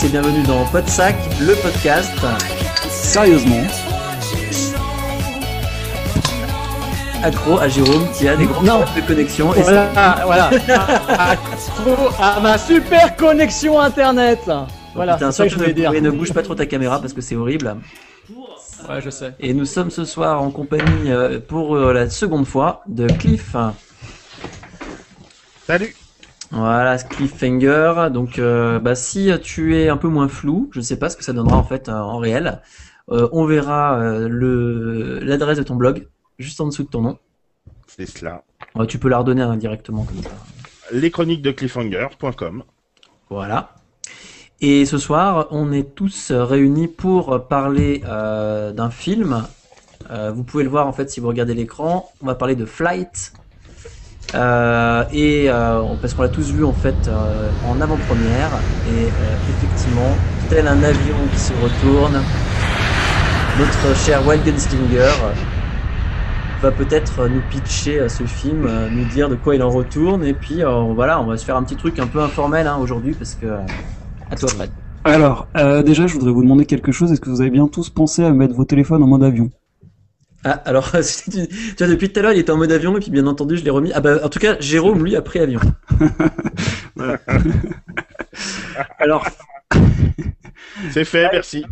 Tous et bienvenue dans Podsac, le podcast. Sérieusement, Accro à Jérôme qui a des gros Non. problèmes de connexion. Et voilà, voilà. à, à- ma super connexion internet. Voilà, c'est ça que je voulais ne, dire. ne bouge pas trop ta caméra parce que c'est horrible. Ouais, je sais. Et nous sommes ce soir en compagnie euh, pour euh, la seconde fois de Cliff. Salut Voilà, Cliffhanger. Donc, euh, bah, si tu es un peu moins flou, je sais pas ce que ça donnera en fait euh, en réel. Euh, on verra euh, le l'adresse de ton blog juste en dessous de ton nom. C'est cela. Tu peux la redonner hein, directement comme ça. Les chroniques de cliffhanger.com. Voilà. Et ce soir, on est tous réunis pour parler d'un film. Vous pouvez le voir en fait si vous regardez l'écran. On va parler de Flight. Euh, et euh, parce qu'on l'a tous vu en fait euh, en avant-première. Et euh, effectivement, tel un avion qui se retourne, notre cher Wild va peut-être nous pitcher euh, ce film, euh, nous dire de quoi il en retourne. Et puis voilà, on va se faire un petit truc un peu informel hein, aujourd'hui parce que à toi Fred. Alors, déjà, je voudrais vous demander quelque chose. Est-ce que vous avez bien tous pensé à mettre vos téléphones en mode avion? Ah alors tu, tu vois depuis tout à l'heure il était en mode avion et puis bien entendu je l'ai remis. Ah bah en tout cas Jérôme lui a pris avion. Alors, C'est fait, merci.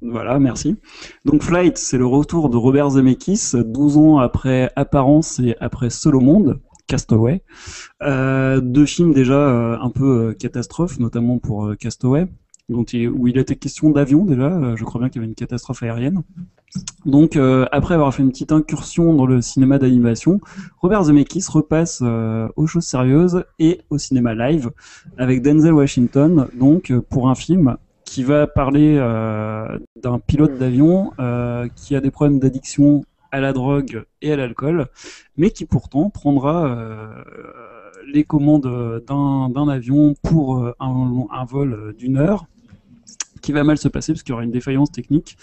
voilà, merci. Donc, Flight, c'est le retour de Robert Zemeckis, 12 ans après Apparence et après Seul au monde, Castaway. Euh, deux films déjà euh, un peu euh, catastrophes, notamment pour euh, Castaway, où il était question d'avion déjà. euh, je crois bien qu'il y avait une catastrophe aérienne. Donc, euh, après avoir fait une petite incursion dans le cinéma d'animation, Robert Zemeckis repasse euh, aux choses sérieuses et au cinéma live avec Denzel Washington, donc pour un film qui va parler d'un pilote d'avion qui a des problèmes d'addiction à la drogue et à l'alcool, mais qui pourtant prendra les commandes d'un avion pour un vol d'une heure qui va mal se passer parce qu'il y aura une défaillance technique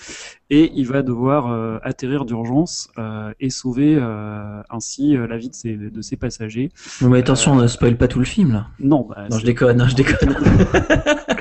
et il va devoir euh, atterrir d'urgence euh, et sauver euh, ainsi la vie de ses, de ses passagers. Non mais attention ne spoil pas tout le film là. Non, bah, Non je déconne, hein, je déconne.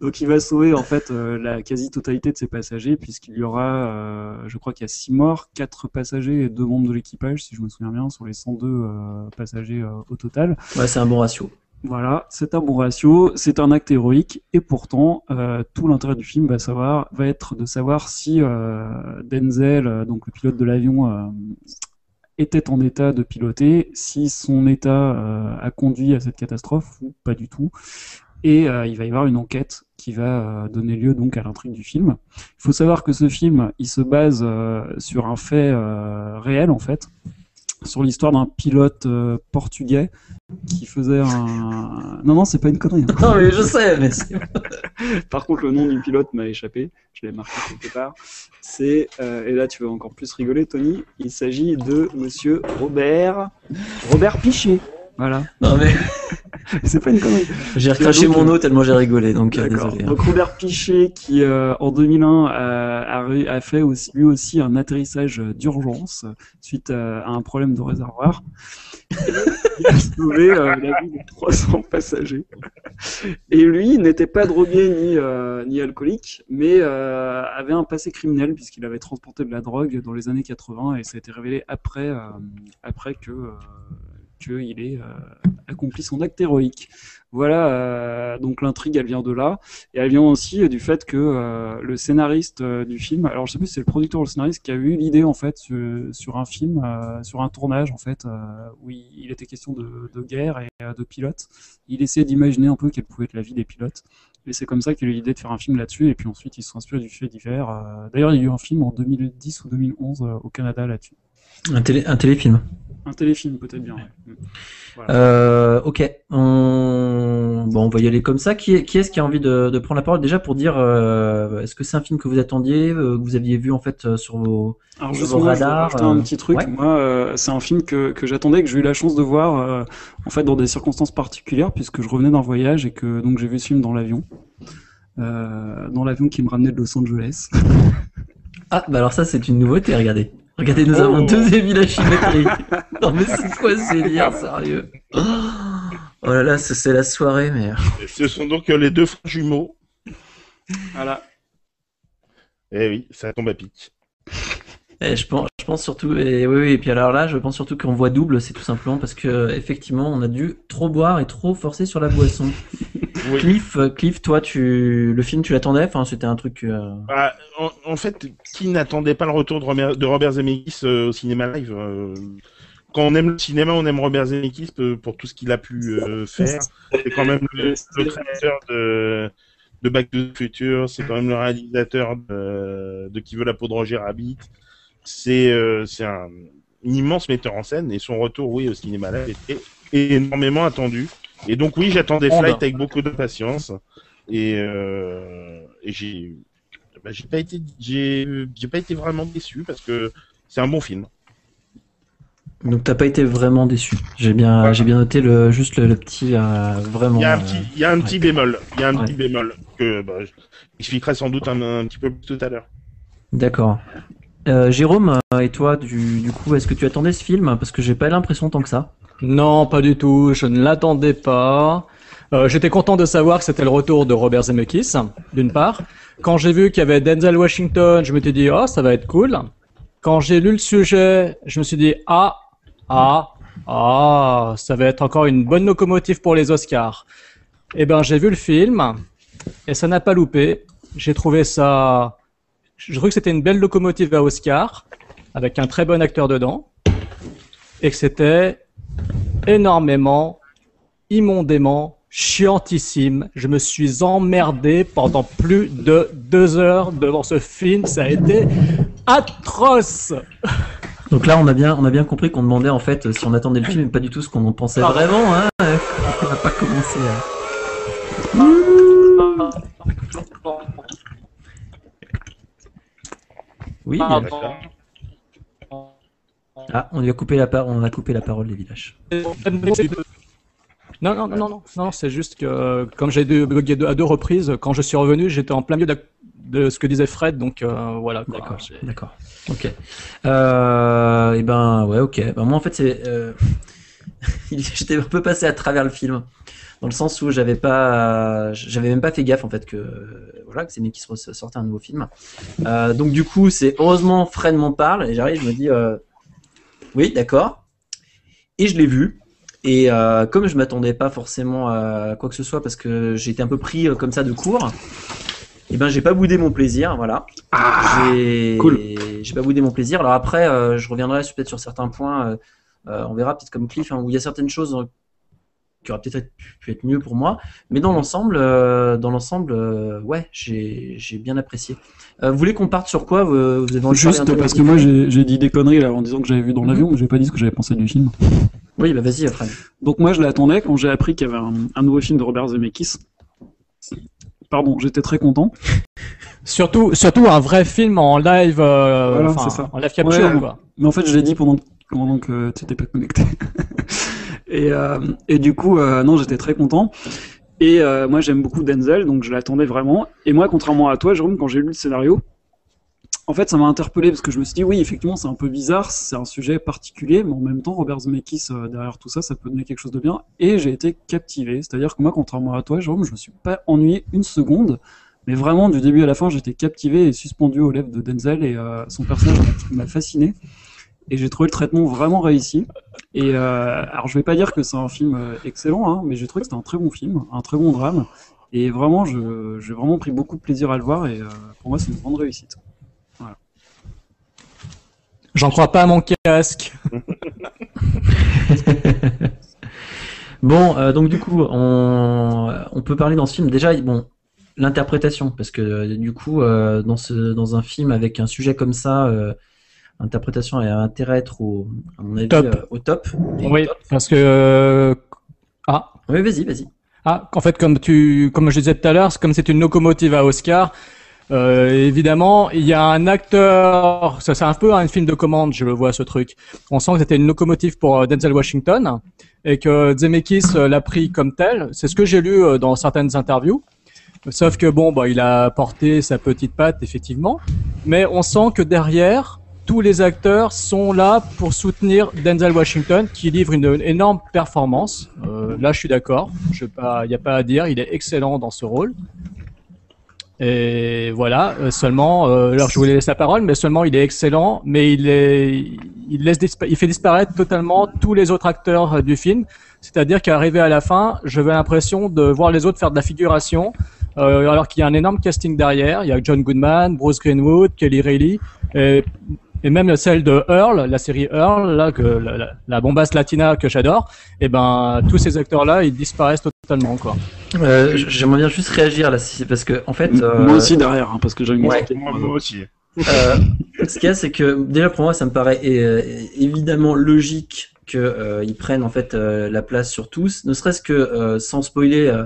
Donc il va sauver en fait euh, la quasi-totalité de ses passagers puisqu'il y aura, euh, je crois qu'il y a 6 morts, 4 passagers et 2 membres de l'équipage si je me souviens bien sur les 102 euh, passagers au total. Ouais c'est un bon ratio. Voilà, c'est un bon ratio, c'est un acte héroïque et pourtant euh, tout l'intérêt du film va savoir va être de savoir si euh, Denzel, euh, donc le pilote de l'avion, euh, était en état de piloter, si son état euh, a conduit à cette catastrophe ou pas du tout. Et euh, il va y avoir une enquête qui va donner lieu donc à l'intrigue du film. Il faut savoir que ce film, il se base sur un fait réel en fait, sur l'histoire d'un pilote euh, portugais qui faisait un. Non non, c'est pas une connerie. hein. Non mais je sais mais c'est- Par contre, le nom du pilote m'a échappé. Je l'ai marqué quelque part. C'est euh, et là tu vas encore plus rigoler, Tony. Il s'agit de Monsieur Robert Robert Pichet. Voilà. non mais c'est pas une connerie. J'ai recraché donc, mon euh, eau tellement j'ai rigolé, donc euh, désolé. hein. Donc Robert Pichet, qui euh, en 2001 a, a, a fait aussi, lui aussi un atterrissage d'urgence suite à, à un problème de réservoir. Il a sauvé euh, la vie de 300 passagers. Et lui n'était pas drogué ni, euh, ni alcoolique, mais euh, avait un passé criminel puisqu'il avait transporté de la drogue dans les années 80 et ça a été révélé après, euh, après que euh, qu'il ait euh, accompli son acte héroïque. Voilà, euh, donc l'intrigue, elle vient de là. Et elle vient aussi du fait que euh, le scénariste du film, alors je sais plus si c'est le producteur ou le scénariste qui a eu l'idée en fait sur, un film, sur un tournage en fait, où il, était question de, guerre et de pilotes. Il essayait d'imaginer un peu quelle pouvait être la vie des pilotes. Et c'est comme ça qu'il a eu l'idée de faire un film là-dessus. Et puis ensuite, ils se sont inspirés du fait divers. D'ailleurs, il y a eu un film en 2010 ou 2011 euh, au Canada là-dessus. Un, télé, un téléfilm. Un téléfilm peut-être bien. ouais. Euh, ok, on... Bon, on va y aller comme ça. Qui, qui est-ce qui a envie de, de prendre la parole? Déjà pour dire euh, est-ce que c'est un film que vous attendiez, euh, que vous aviez vu en fait sur vos Alors Sur vos radars, un petit truc. ouais. Moi, euh, c'est un film que, que j'attendais, que j'ai eu la chance de voir, en fait, dans des circonstances particulières, puisque je revenais d'un voyage et que donc j'ai vu ce film dans l'avion, dans l'avion qui me ramenait de Los Angeles. Ah, bah alors ça c'est une nouveauté, regardez. Regardez, nous Oh. avons deux Émile Chimétrie. non mais c'est quoi ce délire, sérieux? Oh Oh là là, c'est c'est la soirée, mais... Ce sont donc euh, les deux frères jumeaux. Voilà. Eh oui, ça tombe à pic. Eh, je pense, je pense surtout, et oui, oui, et puis alors là, je pense surtout qu'on voit double, c'est tout simplement parce que effectivement, on a dû trop boire et trop forcer sur la boisson. Oui. Cliff, euh, Cliff, toi, tu, le film, tu l'attendais? Enfin, c'était un truc. euh, Ah, en, en fait, qui n'attendait pas le retour de Robert, de Robert Zemeckis euh, au cinéma live euh, Quand on aime le cinéma, on aime Robert Zemeckis pour tout ce qu'il a pu euh, faire. C'est quand même le, le créateur de, de Back to the Future, c'est quand même le réalisateur de, de Qui veut la peau de Roger Rabbit. C'est euh, c'est un, immense metteur en scène et son retour, oui, au cinéma live était énormément attendu. Et donc oui, j'attendais Oh, Flight bah. avec beaucoup de patience et, euh, et j'ai bah, j'ai pas été j'ai j'ai pas été vraiment déçu parce que c'est un bon film. Donc, t'as pas été vraiment déçu. J'ai bien, j'ai bien noté le, juste le, le petit, euh, vraiment. Il y a un petit il y a un petit bémol, il y a un Ouais. petit bémol que bah, je- j'expliquerai sans doute un, un petit peu plus tout à l'heure. D'accord. Euh, Jérôme, euh, et toi, du, coup, est-ce que tu attendais ce film? Parce que j'ai pas l'impression tant que ça. Non, pas du tout. Je ne l'attendais pas. Euh, J'étais content de savoir que c'était le retour de Robert Zemeckis, d'une part. Quand j'ai vu qu'il y avait Denzel Washington, je me suis dit, oh, ça va être cool. Quand j'ai lu le sujet, je me suis dit, ah, ah, ah, ça va être encore une bonne locomotive pour les Oscars. Eh ben, j'ai vu le film et ça n'a pas loupé. J'ai trouvé ça. Je trouve que c'était une belle locomotive à Oscar avec un très bon acteur dedans et que c'était énormément, immondément, chiantissime. Je me suis emmerdé pendant plus de deux heures devant ce film. Ça a été atroce. Donc là, on a bien, on a bien compris qu'on demandait en fait si on attendait le film et pas du tout ce qu'on en pensait Ah. vraiment. Hein on va pas commencer. à- Oui. Ah, D'accord. Ah, on lui a coupé la parole. On a coupé la parole, les villages. Non, non, non, non, non, non, c'est juste que comme j'ai deux- à deux reprises, quand je suis revenu, j'étais en plein milieu de, de ce que disait Fred, donc euh, voilà. D'accord. D'accord. Ok. Euh, et ben ouais, ok. Ben, moi en fait c'est, euh, j'étais un peu passé à travers le film, dans le sens où j'avais pas, j'avais même pas fait gaffe en fait que voilà que c'est qui se sortait un nouveau film. Euh, donc du coup c'est heureusement Fred m'en parle et j'arrive, je me dis euh, oui d'accord. Et je l'ai vu. Et euh, comme je m'attendais pas forcément à quoi que ce soit parce que j'étais un peu pris comme ça de court, et ben j'ai pas boudé mon plaisir, voilà. j'ai cool. j'ai pas boudé mon plaisir. Alors après, je reviendrai sur- peut-être sur certains points. on verra peut-être comme Cliff hein, où il y a certaines choses qui auraient peut-être pu, être mieux pour moi. Mais dans l'ensemble, euh, dans l'ensemble, euh, ouais, j'ai j'ai bien apprécié. Euh, vous voulez qu'on parte sur quoi vous, vous avez envie Juste parce que moi j'ai j'ai dit des conneries là en disant que j'avais vu dans Mhm. l'avion, mais j'ai pas dit ce que j'avais pensé du film. Oui, bah vas-y, Fred. Donc moi je l'attendais quand j'ai appris qu'il y avait un, un nouveau film de Robert Zemeckis. Pardon, j'étais très content. Surtout, surtout un vrai film en live, euh, Voilà, ça. en live capture, Ouais. quoi. Mais en fait, je l'ai dit pendant, pendant que tu n'étais pas connecté. Et, euh, et du coup, euh, non, j'étais très content. Et euh, moi, j'aime beaucoup Denzel, donc je l'attendais vraiment. Et moi, contrairement à toi, Jérôme, quand j'ai lu le scénario, en fait, ça m'a interpellé parce que je me suis dit, oui, effectivement, c'est un peu bizarre, c'est un sujet particulier, mais en même temps, Robert Zemeckis, derrière tout ça, ça peut donner quelque chose de bien. Et j'ai été captivé. C'est-à-dire que moi, contrairement à toi, Jérôme, je me suis pas ennuyé une seconde. Mais vraiment, du début à la fin, j'étais captivé et suspendu aux lèvres de Denzel et son personnage m'a fasciné. Et j'ai trouvé le traitement vraiment réussi. Et euh, alors, je vais pas dire que c'est un film euh, excellent, hein, mais j'ai trouvé que c'était un très bon film, un très bon drame. Et vraiment, j'ai vraiment pris beaucoup de plaisir à le voir. Et euh, pour moi, c'est une grande réussite. J'en crois pas à mon casque. Bon, euh, donc du coup, on, on peut parler dans ce film déjà, bon, l'interprétation, parce que euh, du coup, euh, dans ce, dans un film avec un sujet comme ça, euh, l'interprétation a intérêt à être au, à mon avis, Top. euh, au top. Oui, top. parce que euh, ah Oui, vas-y, vas-y. Ah, en fait, comme tu, comme je disais tout à l'heure, comme c'est une locomotive à Oscar. euh, évidemment, il y a un acteur. Ça, c'est un peu un film de commande. Je le vois ce truc. On sent que c'était une locomotive pour euh, Denzel Washington et que Zemeckis l'a pris comme tel. C'est ce que j'ai lu dans certaines interviews. Sauf que bon, bah, il a porté sa petite patte effectivement, mais on sent que derrière, tous les acteurs sont là pour soutenir Denzel Washington, qui livre une, énorme performance. Euh, là, je suis d'accord. Il n'y a pas à dire. Il est excellent dans ce rôle. Et voilà. euh, seulement, euh, alors je voulais laisser la parole, mais seulement il est excellent, mais il laisse, il fait disparaître totalement tous les autres acteurs du film. C'est-à-dire qu'arrivé à la fin, j'avais l'impression de voir les autres faire de la figuration, alors qu'il y a un énorme casting derrière. Il y a John Goodman, Bruce Greenwood, Kelly Reilly, et même celle de Earl, la série Earl, là, que la, la, bombasse latina que j'adore. Et ben, tous ces acteurs-là, ils disparaissent totalement, quoi. Euh, J'aimerais bien juste réagir là, si- parce que en fait, euh, Moi aussi derrière, hein, parce que j'ai une ouais. Moi, moi aussi. Euh, ce qu'il y a, c'est que déjà pour moi, ça me paraît euh, évidemment logique qu'ils euh, ils prennent en fait euh, la place sur tous, ne serait-ce que euh, sans spoiler euh,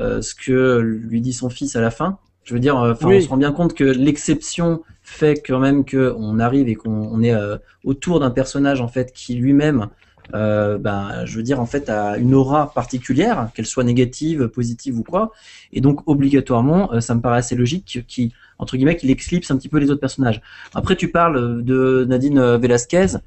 euh, ce que lui dit son fils à la fin. Je veux dire, euh, enfin, Oui. on se rend bien compte que l'exception fait quand même que on arrive et qu'on on est euh, autour d'un personnage en fait qui lui-même, euh, ben, je veux dire en fait a une aura particulière, qu'elle soit négative, positive ou quoi, et donc obligatoirement, euh, ça me paraît assez logique qu'il entre guillemets qu'il éclipse un petit peu les autres personnages. Après, tu parles de Nadine Velasquez.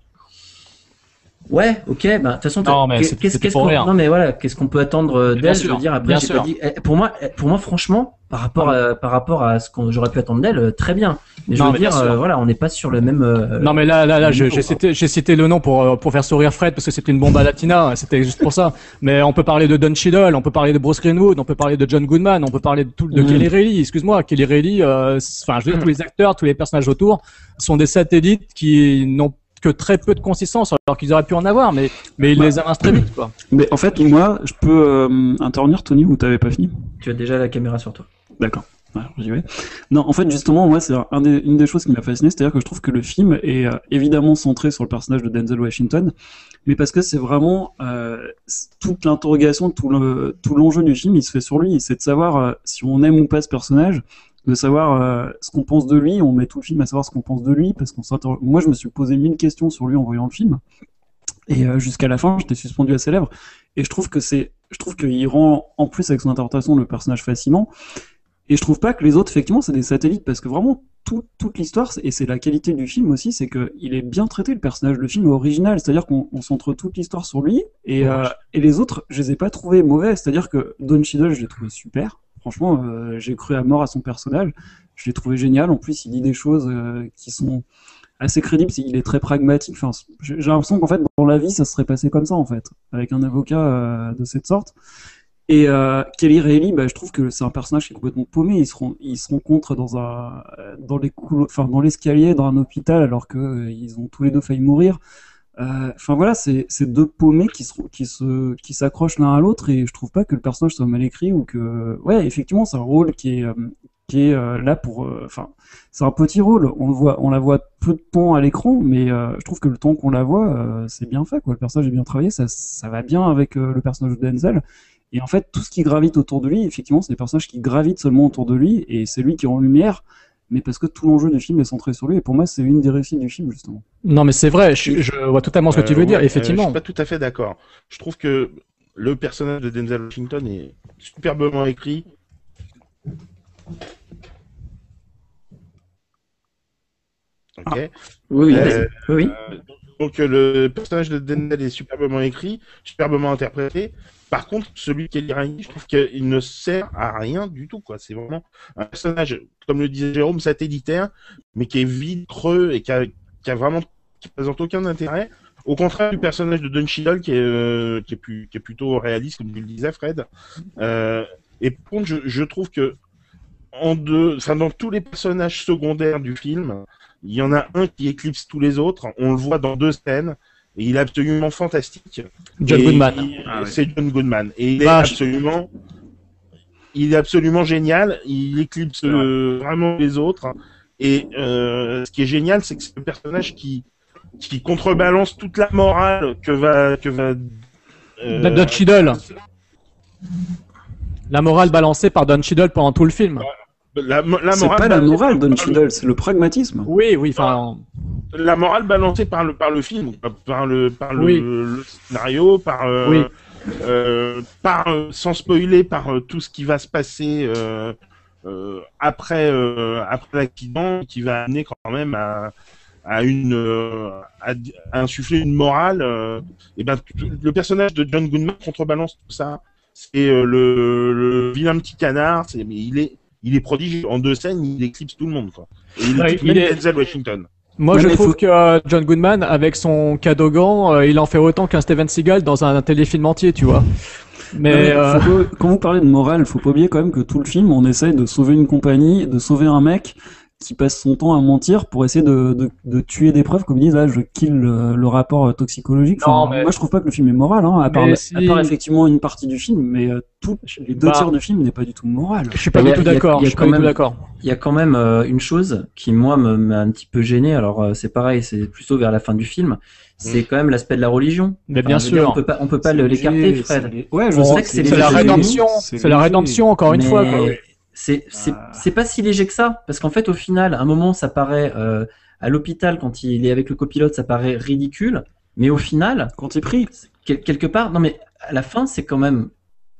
Ouais, ok, ben de toute façon, Non, mais qu'est-ce qu'on non mais voilà, qu'est-ce qu'on peut attendre euh, d'elle Je veux dire, après, bien j'ai sûr. pas dit. eh, Pour moi, eh, pour moi, franchement, par rapport à par rapport à ce qu'on j'aurais pu attendre d'elle, euh, très bien. Mais je Non, veux mais dire, euh, voilà, on n'est pas sur le même. euh, Non mais là, là, là, j'ai cité, j'ai cité le nom pour euh, pour faire sourire Fred parce que c'était une bombe à latina, c'était juste pour ça. Mais on peut parler de Don Cheadle, on peut parler de Bruce Greenwood, on peut parler de John Goodman, on peut parler de tout, de Mhm. Kelly Reilly. Excuse-moi, Kelly Reilly, euh, enfin, je veux dire, tous les acteurs, tous les personnages autour sont des satellites qui n'ont que très peu de consistance, alors qu'ils auraient pu en avoir, mais mais ils Bah. les avancent très vite, quoi. Mais en fait, moi, je peux euh, intervenir, Tony, ou t'avais pas fini? Tu as déjà la caméra sur toi. D'accord. Alors, j'y vais. Non, en fait, justement, moi, c'est un des- une des choses qui m'a fasciné, c'est-à-dire que je trouve que le film est euh, évidemment centré sur le personnage de Denzel Washington, mais parce que c'est vraiment euh, toute l'interrogation, tout le- tout l'enjeu du film, il se fait sur lui, c'est de savoir euh, si on aime ou pas ce personnage, de savoir euh, ce qu'on pense de lui, on met tout le film à savoir ce qu'on pense de lui, parce qu'on. Moi, je me suis posé mille questions sur lui en voyant le film, et euh, jusqu'à la fin, j'étais suspendu à ses lèvres, et je trouve que c'est, je trouve qu'il rend en plus avec son interprétation le personnage fascinant. Et je trouve pas que les autres, effectivement, c'est des satellites, parce que vraiment, tout- toute l'histoire, et c'est la qualité du film aussi, c'est que il est bien traité, le personnage. Le film original, c'est-à-dire qu'on on centre toute l'histoire sur lui, et, euh, et les autres, je les ai pas trouvés mauvais. C'est-à-dire que Don Cheadle, je l'ai trouvé super. Franchement, euh, j'ai cru à mort à son personnage. Je l'ai trouvé génial. En plus, il dit des choses euh, qui sont assez crédibles. Il est très pragmatique. J'ai l'impression qu'en fait, dans la vie, ça serait passé comme ça, en fait, avec un avocat euh, de cette sorte. Et Kelly Reilly, bah, je trouve que c'est un personnage qui est complètement paumé. Ils se, ren- ils se rencontrent dans l'escalier, dans un hôpital, alors que euh, ils ont tous les deux failli mourir. Euh, Enfin voilà, c'est deux paumés qui se, qui s'accrochent l'un à l'autre, et je trouve pas que le personnage soit mal écrit ou que, ouais, effectivement, c'est un rôle qui est, euh, qui est euh, là pour, enfin, c'est un petit rôle. On le voit, on la voit peu de temps à l'écran, mais je trouve que le temps qu'on la voit, c'est bien fait, quoi. Le personnage est bien travaillé, ça, ça va bien avec le personnage de Denzel. Et en fait, tout ce qui gravite autour de lui, effectivement, c'est des personnages qui gravitent seulement autour de lui, et c'est lui qui est en lumière. Mais parce que tout l'enjeu du film est centré sur lui. Et pour moi, c'est une des réussites du film, justement. Non, mais c'est vrai, je, je vois totalement ce que tu veux Euh, dire, ouais, euh, effectivement. je suis pas tout à fait d'accord. Je trouve que le personnage de Denzel Washington est superbement écrit. Ok. Oui, oui, Euh, oui, oui. Donc euh, le personnage de Denzel est superbement écrit, superbement interprété. Par contre, celui qui est l'Irani, je trouve qu'il ne sert à rien du tout. C'est vraiment un personnage, comme le disait Jérôme, satellitaire, mais qui est vide, creux et qui a, vraiment qui présente aucun intérêt. Au contraire du personnage de Don Cheadle qui est, euh, qui est, plutôt réaliste, comme tu le disais, Fred. Euh, et par contre, je, trouve que dans tous les personnages secondaires du film, il y en a un qui éclipse tous les autres. On le voit dans deux scènes. Et il est absolument fantastique. John Et Goodman. Ah ouais. C'est John Goodman. Et il est Bah, je- absolument, il est absolument génial. Il éclipse euh, vraiment les autres. Et euh, ce qui est génial, c'est que c'est le personnage qui qui contrebalance toute la morale que va que va. euh, Don Cheadle. La morale balancée par Don Cheadle pendant tout le film. la, mo- la C'est morale pas la morale, Don le- Cheadle, c'est le pragmatisme. Oui, oui, enfin, la morale balancée par le par le film, par le par le, Oui. le scénario, par euh, Oui. euh, par euh, sans spoiler par euh, tout ce qui va se passer euh, euh, après euh, après l'accident, qui va amener quand même à à une euh, à, à insuffler une morale. euh, et ben le personnage de John Goodman contrebalance tout ça. C'est euh, le, le vilain petit canard. C'est mais il est il est prodigieux en deux scènes, il éclipse tout le monde quoi. Et il Ouais, il est- Denzel Washington. Moi je trouve faut- que euh, John Goodman, avec son cadogan, euh, il en fait autant qu'un Steven Seagal dans un téléfilm entier, tu vois. Mais, euh, faut pas- quand vous parlez de morale, faut pas oublier quand même que tout le film, on essaye de sauver une compagnie, de sauver un mec qui passe son temps à mentir pour essayer de, de, de tuer des preuves, comme ils disent, ah, je kill le, le rapport euh, toxicologique. Enfin, Non, mais- Moi, je trouve pas que le film est moral, hein, à, part, à part effectivement une partie du film, mais euh, tout, les deux Bah. tiers du film n'est pas du tout moral. je suis pas du tout d'accord. il y Je a suis pas quand du tout même- d'accord. Il y a quand même euh, une chose qui, moi, me- m'a un petit peu gêné. Alors, euh, c'est pareil, c'est plutôt vers la fin du film. C'est quand même l'aspect de la religion. Mais bien dire, sûr. on peut pas, on peut pas l'écarter, Fred. Ouais, je On sais que c'est la rédemption. C'est la rédemption, encore une fois. C'est c'est Ah. c'est pas si léger que ça, parce qu'en fait, au final, à un moment, ça paraît euh, à l'hôpital quand il est avec le copilote, ça paraît ridicule, mais au final, Quand il quel- quelque part, non mais à la fin, c'est quand même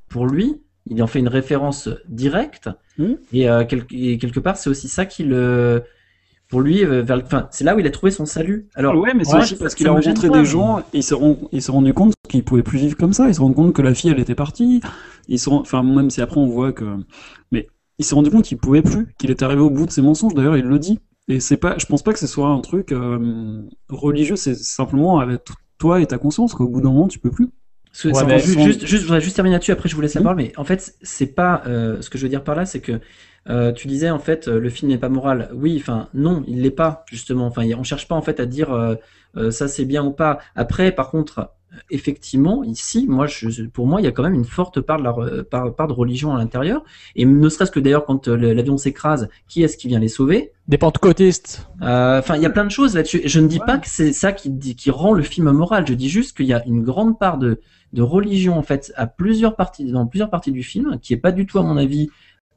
pour lui, il en fait une référence directe, Mhm. et, euh, quel- et quelque part, c'est aussi ça qui le, pour lui, euh, vers le- enfin, c'est là où il a trouvé son salut. Alors, ouais, mais c'est ouais, parce qu'il a rencontré pas, des mais- gens et il s'est rend- il s'est rendu compte qu'il pouvait plus vivre comme ça. Il s'est rendu compte que la fille, elle était partie. Il se rend- enfin, même si après on voit que, mais il s'est rendu compte qu'il pouvait plus, qu'il était arrivé au bout de ses mensonges. D'ailleurs, il le dit. Et c'est pas, je pense pas que ce soit un truc euh, religieux. C'est simplement avec toi et ta conscience qu'au bout d'un moment, tu peux plus. Parce que Ouais, c'est- mais- ju- juste, juste, je voudrais juste terminer là-dessus, après je vous laisse la Mhm. parole, mais en fait, c'est pas, euh, ce que je veux dire par là, c'est que euh, tu disais en fait, le film n'est pas moral. Oui, enfin, non, il l'est pas, justement. Enfin, on cherche pas en fait à dire euh, euh, ça c'est bien ou pas. Après, par contre, effectivement, ici, moi, je, pour moi, il y a quand même une forte part de, la, re- part, part de religion à l'intérieur. Et ne serait-ce que d'ailleurs, quand euh, l'avion s'écrase, qui est-ce qui vient les sauver? Des pentecôtistes. Euh, Enfin, il y a plein de choses là-dessus. Je ne dis pas que c'est ça qui, rend le film moral. Je dis juste qu'il y a une grande part de, de religion en fait à plusieurs parties, dans plusieurs parties du film, qui est pas du tout à mon avis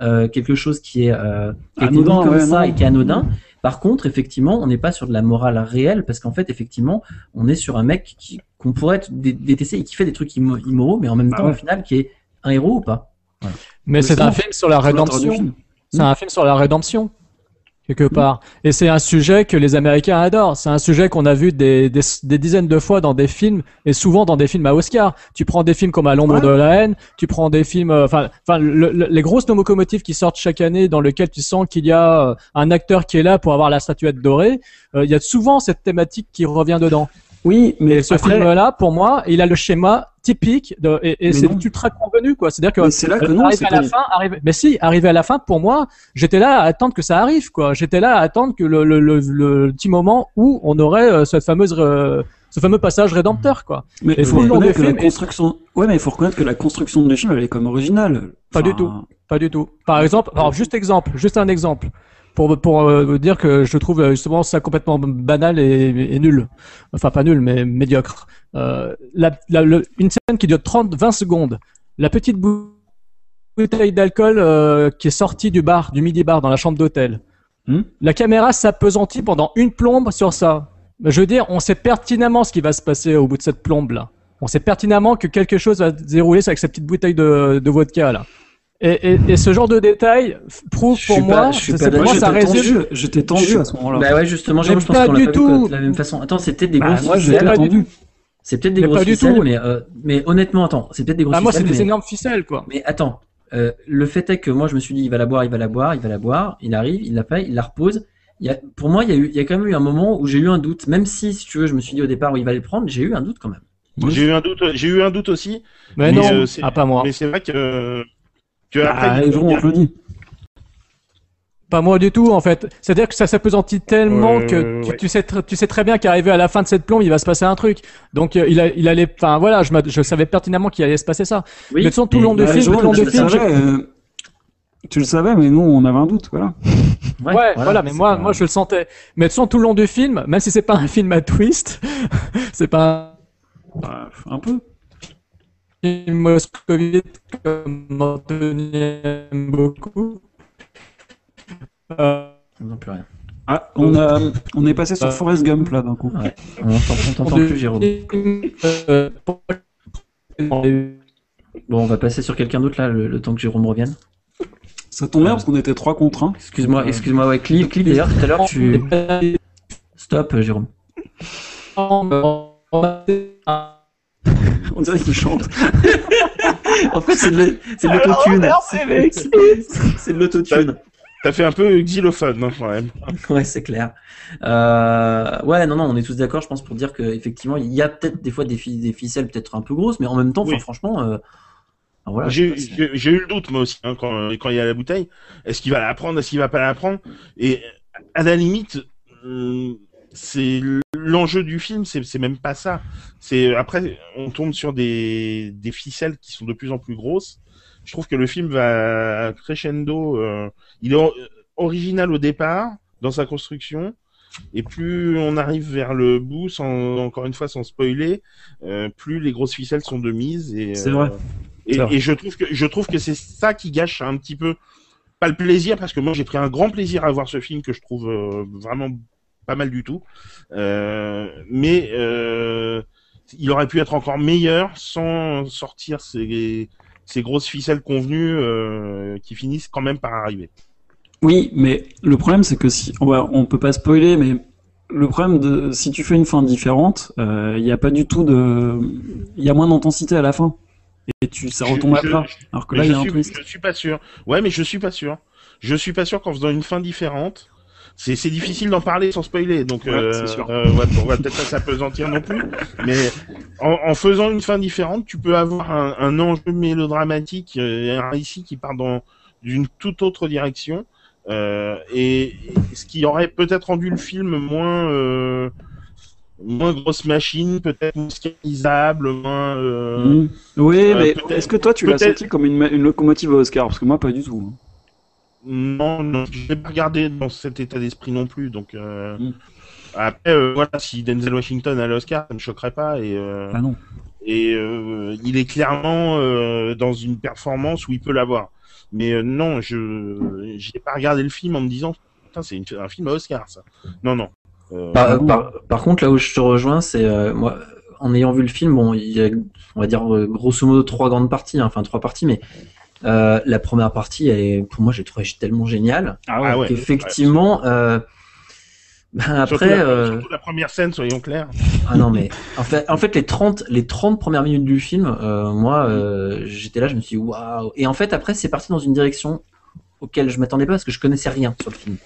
euh, quelque chose qui est euh, qui Anodin, comme ouais, ça non. et qui est anodin. Par contre, effectivement, on n'est pas sur de la morale réelle parce qu'en fait, effectivement, on est sur un mec qui qu'on pourrait dé- détester et qui fait des trucs immo- immoraux, mais en même Bah temps, ouais. au final, qui est un héros ou pas. Mais c'est un film sur la rédemption. C'est un film sur la rédemption, quelque part. Et c'est un sujet que les Américains adorent. C'est un sujet qu'on a vu des, des, des dizaines de fois dans des films, et souvent dans des films à Oscar. Tu prends des films comme À l'ombre Ouais. de la haine, tu prends des films, euh, enfin, enfin, le- le- les grosses locomotives qui sortent chaque année, dans lesquelles tu sens qu'il y a euh, un acteur qui est là pour avoir la statuette dorée. euh, Il y a souvent cette thématique qui revient dedans. Oui, mais ce après, film-là, pour moi, il a le schéma typique de, et, c'est ultra convenu, quoi. C'est-à-dire que c'est là que non, arrivé à la fin, arrivé... mais si, arrivé à la fin, pour moi, j'étais là à attendre que ça arrive, quoi. J'étais là à attendre que le, le, le, le petit moment où on aurait euh, cette fameuse, euh, ce fameux passage rédempteur, quoi. Mais il faut reconnaître que la et- construction. Ouais, mais il faut reconnaître que la construction du film elle est comme originale. Pas du tout. Pas du tout. Par exemple, alors juste exemple, juste un exemple. Pour, pour euh, vous dire que je trouve euh, justement ça complètement banal et, et nul. Enfin, pas nul, mais médiocre. Euh, la, la- le- une scène qui dure 30-20 secondes. La petite bou- bouteille d'alcool euh, qui est sortie du bar, du midi bar dans la chambre d'hôtel. Hmm? La caméra s'apesantit pendant une plombe sur ça. Je veux dire, on sait pertinemment ce qui va se passer au bout de cette plombe là. On sait pertinemment que quelque chose va se dérouler avec cette petite bouteille de, de vodka là. Et, et, et ce genre de détail prouve pour moi, je suis c'est- pas moi, ça résume. tendu, j'étais tendu à ce moment-là. Bah ouais, justement, je pense qu'on l'a du pas vu tout. de la même façon. Attends, c'est peut-être des Bah, grosses moi, ficelles. pas tendu. C'est peut-être des Mais grosses pas du ficelles, tout. mais, euh, mais honnêtement, attends, c'est peut-être des grosses Ah, moi, c'est ficelles. des mais- énormes ficelles quoi. Mais attends, euh, le fait est que moi je me suis dit il va la boire, il va la boire, il va la boire, il arrive, il la paye, il la repose. Il y a, pour moi, il y, a eu, il y a quand même eu un moment où j'ai eu un doute, même si, si tu veux, je me suis dit au départ où il va les prendre, j'ai eu un doute quand même. J'ai eu un doute, j'ai eu un doute aussi, Mais, Mais, non, euh, c'est- ah pas moi. mais c'est vrai que que Bah, Jérôme, on te le dit. Pas moi du tout en fait. C'est-à-dire que ça s'apesantit tellement Euh, que tu, ouais. tu sais tr- tu sais très bien qu'arrivé à la fin de cette plombe, il va se passer un truc. Donc euh, il, a, il allait, enfin voilà, je, savais pertinemment qu'il allait se passer ça. Oui, Mais de toute façon, tout le long de Bah, film, tout le long le film, savais, euh, tu le savais, mais nous, on avait un doute, voilà. Ouais, voilà, mais moi, pas- moi, je le sentais. Mais de tout le long du film, même si c'est pas un film à twist, c'est pas Bah, un peu. un film moscovite comme Anthony aime beaucoup. Euh, On n'entend plus rien. Ah, on, a, on est passé sur Euh. Forrest Gump, là, d'un coup. Ouais, on t'entend plus, Jérôme. euh, Bon, on va passer sur quelqu'un d'autre là, le, le temps que Jérôme revienne. Ça tombe bien, parce qu'on était trois contre un. Excuse-moi, excuse-moi, ouais, Cliff, Cliff d'ailleurs, tout à l'heure, tu. Stop, euh, Jérôme. On dirait qu'il chante. En fait, c'est de l'autotune. C'est- de l'autotune. t'as fait un peu xylophone hein, quand même. Ouais, c'est clair. Euh, ouais, non, non, on est tous d'accord, je pense, pour dire qu'effectivement, il y a peut-être des fois des, fi- des ficelles peut-être un peu grosses, mais en même temps, Oui. franchement, euh, voilà. J'ai eu le doute moi aussi hein, quand, quand il y a la bouteille. Est-ce qu'il va la prendre, est-ce qu'il va pas la prendre? Et à la limite, hum, c'est l'enjeu du film, c'est même pas ça. C'est après on tombe sur des, des ficelles qui sont de plus en plus grosses. Je trouve que le film va crescendo. euh, il est or- original au départ dans sa construction. Et plus on arrive vers le bout, sans, encore une fois sans spoiler, euh, plus les grosses ficelles sont de mise. et, C'est euh, vrai. et, C'est vrai. et je trouve que je trouve que c'est ça qui gâche un petit peu pas le plaisir parce que moi j'ai pris un grand plaisir à voir ce film que je trouve euh, vraiment pas mal du tout. Euh, mais euh, il aurait pu être encore meilleur sans sortir ces, ces grosses ficelles convenues euh, qui finissent quand même par arriver. Oui, mais le problème, c'est que si. On, va, on peut pas spoiler, mais le problème de. Si tu fais une fin différente, euh, il n'y a pas du tout de. Il y a moins d'intensité à la fin. Et tu, ça Je- retombe à je- plat. Alors que là, il y a un twist. je suis pas sûr. Ouais, mais je suis pas sûr. Je suis pas sûr qu'en faisant une fin différente, c'est c'est difficile d'en parler sans spoiler. Donc, Ouais, euh, sûr. euh, on va, on va peut-être pas s'apesantir non plus. Mais en, en faisant une fin différente, tu peux avoir un, un enjeu mélodramatique euh, et un récit qui part dans d'une toute autre direction. Euh, et, et ce qui aurait peut-être rendu le film moins euh, moins grosse machine, peut-être moins scénarisable, moins. euh, Mhm. Oui, euh, mais est-ce que toi, tu l'as senti comme une, une locomotive à Oscar? Parce que moi, pas du tout. Non, non, je l'ai pas regardé dans cet état d'esprit non plus. Donc euh, Mm. après, euh, voilà, si Denzel Washington a l'Oscar, ça me choquerait pas. Et, euh, Ah non. et euh, il est clairement euh, dans une performance où il peut l'avoir. Mais euh, non, je j'ai pas regardé le film en me disant, putain, c'est une- un film à Oscar, ça. Non, non. Euh, Par, bon par, par contre, là où je te rejoins, c'est euh, moi, en ayant vu le film, bon, il y a, on va dire grosso modo trois grandes parties, hein, enfin trois parties, mais euh, la première partie, elle est, pour moi, j'ai trouvé tellement géniale ah ouais. qu'effectivement, euh, ben Surtout après, la, euh, surtout la première scène, soyons clairs. ah non mais en fait, en fait les 30 les 30 premières minutes du film, euh, moi, euh, j'étais là, je me suis dit waouh, et en fait après c'est parti dans une direction auquel je m'attendais pas parce que je connaissais rien sur le film.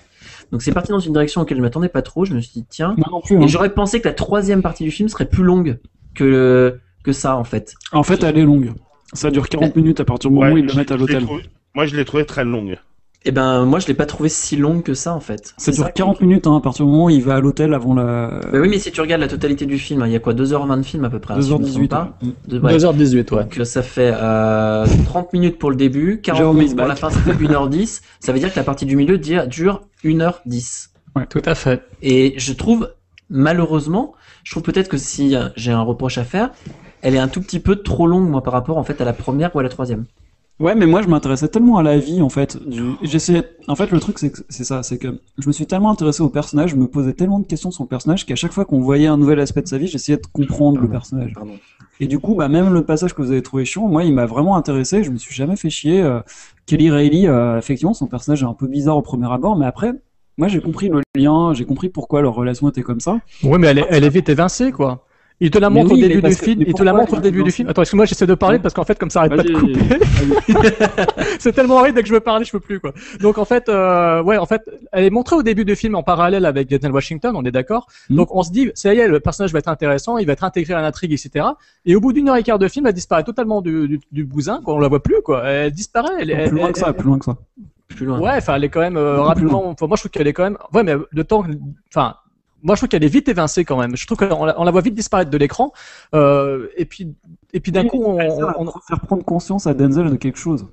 Donc c'est parti dans une direction auquel je m'attendais pas trop. Je me suis dit tiens, non plus. hein. et j'aurais pensé que la troisième partie du film serait plus longue que, que ça, en fait. En fait, elle est longue. Ça dure 40 minutes à partir du moment Ouais, où ils le mettent à l'hôtel. trouvé- Moi, je l'ai trouvé très longue. Et ben, moi, je l'ai pas trouvé si longue que ça, en fait. Ça C'est dure qui- 40 minutes hein, à partir du moment où il va à l'hôtel avant la. Bah oui, mais si tu regardes la totalité du film, hein, il y a quoi 2h20 de film à peu près. si je me trompe 2h18. pas. ouais. De- ouais. 2h18, ouais. Donc euh, ça fait euh, 30 minutes pour le début, 40 Jérôme minutes pour la fin, ça fait 1h10. Ça veut dire que la partie du milieu dure dure 1h10. Tout à fait. Et je trouve, malheureusement, je trouve peut-être que si euh, j'ai un reproche à faire, elle est un tout petit peu trop longue, moi, par rapport en fait à la première ou à la troisième. Ouais, mais moi je m'intéressais tellement à la vie en fait. Du- J'essayais. En fait, le truc c'est que c'est ça, c'est que je me suis tellement intéressé au personnage, je me posais tellement de questions sur le personnage qu'à chaque fois qu'on voyait un nouvel aspect de sa vie, j'essayais de comprendre le personnage. Pardon. Et du coup, bah même le passage que vous avez trouvé chiant, moi il m'a vraiment intéressé. Je me suis jamais fait chier. Euh, Kelly Reilly, euh, effectivement, son personnage est un peu bizarre au premier abord, mais après, moi j'ai compris le lien, j'ai compris pourquoi leur relation était comme ça. Ouais, mais elle est, elle est vite évincée, quoi. Il te la montre oui, au début du que- film. Il te la montre au début du film. Attends, excuse-moi, j'essaie de parler parce qu'en fait, comme ça arrête pas de couper. c'est tellement horrible dès que je veux parler, je peux plus quoi. Donc en fait, euh, ouais, en fait, elle est montrée au début du film en parallèle avec Denzel Washington, on est d'accord. Mhm. Donc on se dit, ça y est, le personnage va être intéressant, il va être intégré à l'intrigue, etc. Et au bout d'une heure et quart de film, elle disparaît totalement du, du, du bousin, quoi. On la voit plus, quoi. Elle disparaît. Elle, elle- plus loin elle- que ça, plus loin que ça. Plus loin. Ouais, enfin, elle est quand même euh, rapidement. Enfin, moi, je trouve qu'elle est quand même. Ouais, mais le temps. Enfin, moi, je trouve qu'elle est vite évincée quand même. Je trouve qu'on la, on la voit vite disparaître de l'écran. Euh, et puis, et puis d'un Oui, coup, on, à on- faire prendre conscience à Denzel de quelque chose.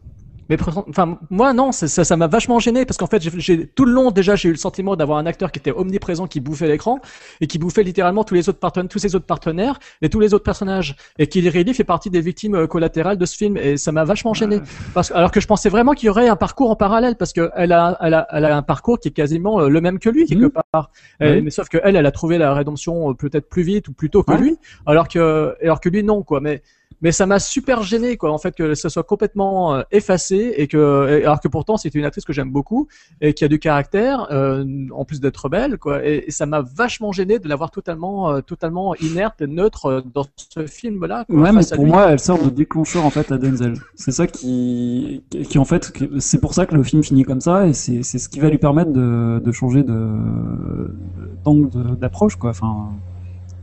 Mais enfin, moi non, ça, ça m'a vachement gêné parce qu'en fait, j'ai- tout le long déjà, j'ai eu le sentiment d'avoir un acteur qui était omniprésent, qui bouffait l'écran et qui bouffait littéralement tous les autres partenaires, tous ses autres partenaires et tous les autres personnages. Et qui Reilly fait partie des victimes euh, collatérales de ce film et ça m'a vachement gêné. Parce que, alors que je pensais vraiment qu'il y aurait un parcours en parallèle parce que elle a, elle a, elle a un parcours qui est quasiment euh, le même que lui quelque Mhm. part. Mais sauf que elle, elle a trouvé la rédemption euh, peut-être plus vite ou plus tôt que Ouais. lui, alors que, alors que lui non quoi. Mais mais ça m'a super gêné quoi en fait que ça soit complètement euh, effacé et que alors que pourtant c'était une actrice que j'aime beaucoup et qui a du caractère euh, en plus d'être belle quoi et, et ça m'a vachement gêné de l'avoir totalement euh, totalement inerte et neutre dans ce film là Ouais, mais pour moi, elle sort de déclencheur en fait à Denzel. C'est ça qui, qui, en fait, c'est pour ça que le film finit comme ça, et c'est c'est ce qui va lui permettre de, de changer de d'angle d'approche, quoi. Enfin,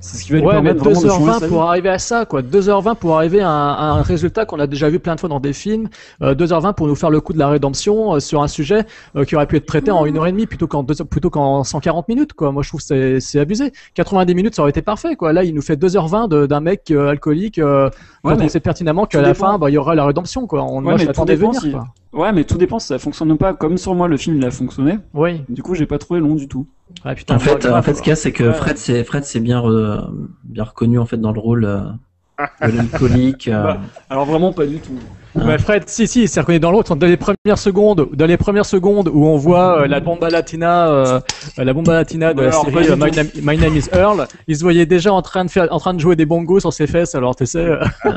c'est ce qui va lui Ouais, mais permettre de changer 2h20 sa vie. pour arriver à ça, quoi. 2h20 pour arriver à un, à un résultat qu'on a déjà vu plein de fois dans des films. Euh, 2h20 pour nous faire le coup de la rédemption euh, sur un sujet euh, qui aurait pu être traité en une heure et demie plutôt qu'en plutôt qu'en 140 minutes, quoi. Moi, je trouve que c'est, c'est abusé. 90 minutes, ça aurait été parfait, quoi. Là, il nous fait 2h20 de- d'un mec euh, alcoolique, euh, Ouais, mais on sait pertinemment qu'à la fin, bah, il y aura la rédemption, quoi. On, Ouais, moi, mais tout dépend venir, si- quoi. Ouais, mais tout dépend si ça fonctionne ou pas. Comme sur moi, le film il a fonctionné. Oui. Du coup, j'ai pas trouvé long du tout. Ouais, putain, En fait, en fait, ce qu'il y a, c'est que Ouais. Fred, c'est Fred, c'est bien, re- bien reconnu en fait dans le rôle euh, de l'alcoolique. euh, Bah. Alors vraiment pas du tout. Ouais, Fred, si, si, il s'est reconnu dans l'autre. Dans les premières secondes, dans les premières secondes où on voit euh, la bomba latina, euh, la bomba latina de la série euh, My. Name, My Name is Earl, il se voyait déjà en train de faire, en train de jouer des bongos sur ses fesses. Alors, tu sais, euh,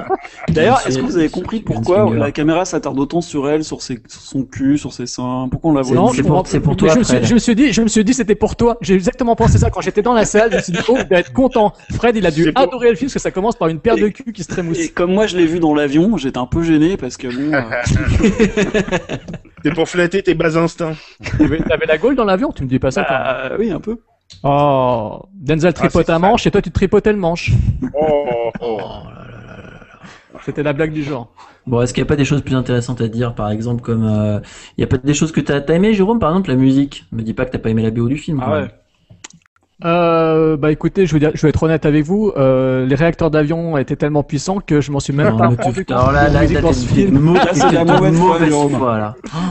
D'ailleurs, c'est- est-ce que vous avez compris c'est pourquoi la caméra s'attarde autant sur elle, sur, ses, sur son cul, sur ses seins? Pourquoi on la voit non, c'est pour- c'est pour mais toi, Je me, suis, Fred. je me suis dit, je me suis dit, c'était pour toi. J'ai exactement pensé ça quand j'étais dans la salle. Je me suis dit, oh, il va être content. Fred, il a dû C'est pour- adorer le film parce que ça commence par une paire de cul qui se trémousse. Et comme moi je l'ai vu dans l'avion, j'étais un peu gêné parce que bon. euh, C'est pour flatter tes bas instincts. T'avais la gaule dans l'avion Tu me dis pas ça, toi. bah, oui, un peu. Oh, Denzel tripote c'est un manche et toi, tu tripotais le manche. Oh, oh. C'était la blague du genre. Bon, est-ce qu'il n'y a pas des choses plus intéressantes à dire, par exemple, comme euh, il y a pas des choses que t'as as aimé, Jérôme, par exemple, la musique? Me dis pas que t'as pas aimé la BO du film. Ah ouais. même. Euh, bah écoutez, je vais, dire, je vais être honnête avec vous. Euh, les réacteurs d'avion étaient tellement puissants que je m'en suis même Non, pas rendu compte. Alors là, de là, dans ce film.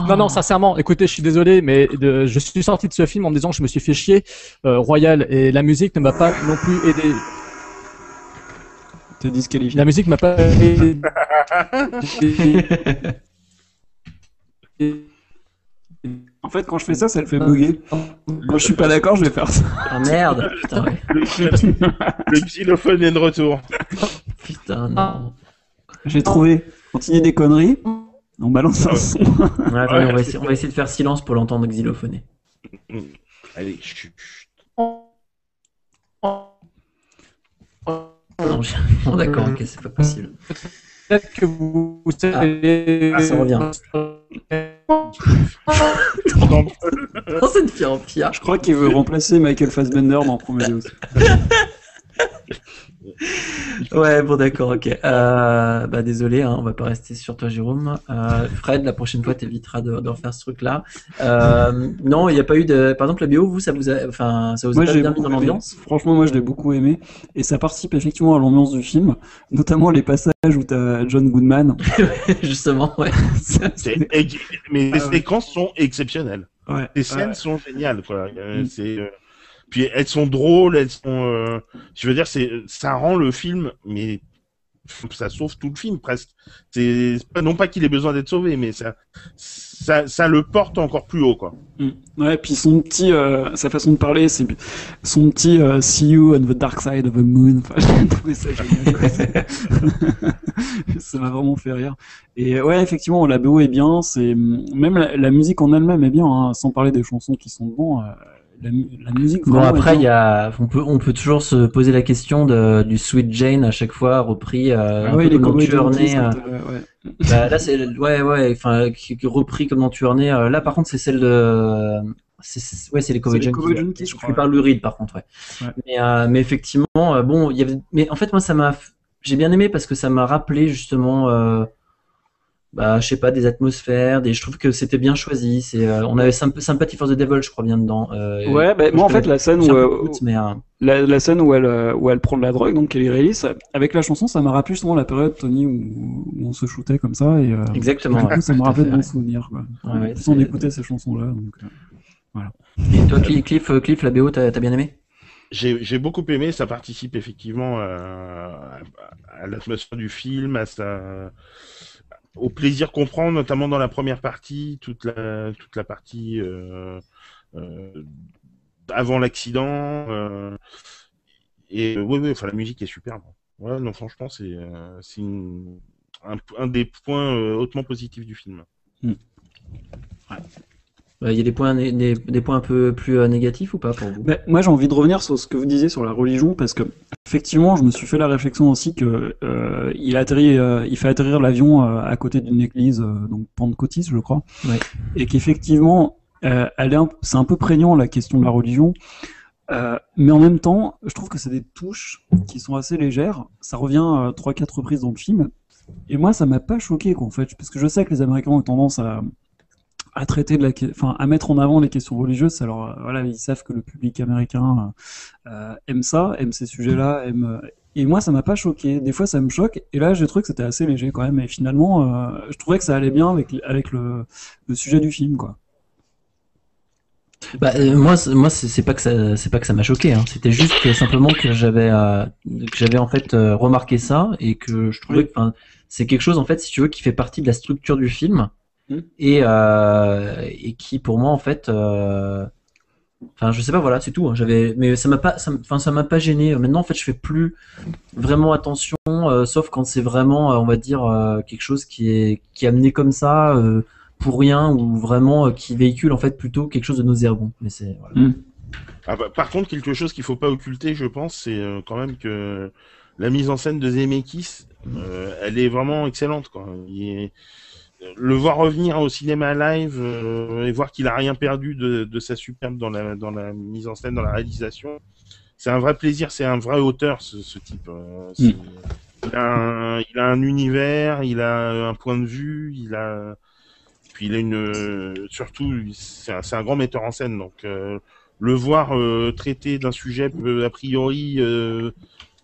Non, non, sincèrement, écoutez, je suis désolé, mais de- je suis sorti de ce film en me disant que je me suis fait chier euh, royal et la musique ne m'a pas non plus aidé. T'es disqualifié. La musique m'a pas aidé. En fait, quand je fais ça, ça le fait bugger. Quand je suis pas d'accord, je vais faire ça. Ah merde, putain, ouais. Le, xylophone est de retour. putain, non. J'ai trouvé. Continuer des conneries. On balance un son. Ouais, attendez, on, va essayer, on va essayer de faire silence pour l'entendre xylophoner. Allez, chut. Non, j'ai- bon, d'accord, ok, c'est pas possible. Peut-être que vous, savez. Ah, ça revient. Non, Oh, c'est une pire en pire. Je crois qu'il veut remplacer Michael Fassbender dans Prometheus. Ouais, bon, d'accord, ok. Euh, bah, désolé, hein, on va pas rester sur toi, Jérôme. Euh, Fred, la prochaine fois, t'éviteras de, de refaire ce truc-là. Euh, non, il n'y a pas eu de. Par exemple, la BO, vous, ça vous a, enfin, ça vous a Moi, pas bien mis beaucoup dans aimé. l'ambiance? Franchement, moi, je l'ai beaucoup aimé. Et ça participe effectivement à l'ambiance du film. Notamment les passages où t'as John Goodman. Justement, ouais. mais les Ah séquences sont exceptionnelles. Ouais. Les scènes Ouais. sont géniales, quoi. Mm. c'est, Puis elles sont drôles, elles sont. euh, Je veux dire, c'est ça rend le film mais ça sauve tout le film presque. C'est non pas qu'il ait besoin d'être sauvé, mais ça, ça, ça le porte encore plus haut, quoi. Mm. Ouais, puis son petit, euh, sa façon de parler, c'est son petit euh, See you on the dark side of the moon. Enfin, j'ai trouvé ça génial. ça m'a vraiment fait rire. Et ouais, effectivement, la BO est bien. C'est même la, la musique en elle-même est bien, hein, sans parler des chansons qui sont dedans. euh, la, mu- la musique. Bon après il y a, on peut, on peut toujours se poser la question de, du Sweet Jane à chaque fois repris. Euh, Ah un ouais, peu les comme dans Journey, euh, ouais, bah, là c'est, ouais ouais, enfin repris comme dans Journey. Euh, là par contre c'est celle de, c'est, c'est- ouais c'est les Cowboys les Junkies. Je Je crois, plus par Lou Reed par contre ouais. Ouais. Mais, euh, mais effectivement euh, bon il y avait, mais en fait moi ça m'a, j'ai bien aimé parce que ça m'a rappelé justement. Euh, bah, je sais pas, des atmosphères, des... je trouve que c'était bien choisi. C'est, euh, on avait Symp- Sympathy for the Devil, je crois bien dedans. Euh, Ouais, bah, moi en fait la scène où, euh, de doute, mais, euh, la, la scène où elle, où elle prend de la drogue, donc Kelly Reilly, avec la chanson, ça m'a rappelé justement la période Tony où, où on se shootait comme ça et euh, Exactement. du coup, ouais, ça me rappelle de bons souvenirs quoi. Ouais, ouais, sans écouter ces chansons-là. Donc, euh, Et toi, Cli- Cliff, Cliff, la BO, t'as t'as bien aimé? J'ai j'ai beaucoup aimé, ça participe effectivement euh, à, à l'atmosphère du film, à sa, au plaisir qu'on prend, notamment dans la première partie, toute la, toute la partie euh, euh, avant l'accident. euh, et oui, oui, enfin la musique est superbe. Ouais, non, franchement, c'est euh, un, un des points euh, hautement positifs du film. Euh, Il y a des points, des, des points un peu plus euh, négatifs ou pas pour vous? Bah, moi, j'ai envie de revenir sur ce que vous disiez sur la religion parce que effectivement, je me suis fait la réflexion aussi que euh, il atterrit, euh, il fait atterrir l'avion euh, à côté d'une église, euh, donc pentecôtiste, je crois, Ouais. et qu'effectivement, euh, elle est c'est un peu prégnant la question de la religion. Euh, mais en même temps, je trouve que c'est des touches qui sont assez légères. Ça revient trois, quatre reprises dans le film. Et moi, ça m'a pas choqué, quoi, en fait, parce que je sais que les Américains ont tendance à, à traiter de la, enfin, à mettre en avant les questions religieuses. Alors, euh, voilà, ils savent que le public américain euh, aime ça, aime ces sujets-là, aime. euh, Et moi, ça m'a pas choqué. Des fois, ça me choque. Et là, j'ai trouvé que c'était assez léger quand même. Et finalement, euh, je trouvais que ça allait bien avec, avec le, le sujet du film, quoi. Bah, euh, moi, moi, c'est pas que ça, c'est pas que ça m'a choqué. Hein. C'était juste que, simplement que j'avais, euh, que j'avais en fait euh, remarqué ça et que je trouvais que, c'est quelque chose en fait, si tu veux, qui fait partie de la structure du film Mm. et euh, et qui, pour moi, en fait, euh, enfin, je sais pas, voilà, c'est tout. hein. J'avais, mais ça m'a pas, ça, enfin, ça m'a pas gêné. Maintenant, en fait, je fais plus vraiment attention, euh, sauf quand c'est vraiment, euh, on va dire, euh, quelque chose qui est, qui est amené comme ça. euh, pour rien ou vraiment euh, qui véhicule en fait plutôt quelque chose de nauséabond. Mais c'est voilà. Ah bah, par contre, quelque chose qu'il faut pas occulter, je pense, c'est euh, quand même que la mise en scène de Zemeckis, euh, elle est vraiment excellente. Quoi. Il est- Le voir revenir au cinéma live euh, et voir qu'il a rien perdu de, de sa superbe dans la, dans la mise en scène, dans la réalisation, c'est un vrai plaisir, c'est un vrai auteur, ce, ce type. euh, c'est- il, a un, il a un univers, il a un point de vue, il a... Puis il a une... Surtout, c'est un, un grand metteur en scène, donc... euh, le voir euh, traiter d'un sujet euh, a priori euh,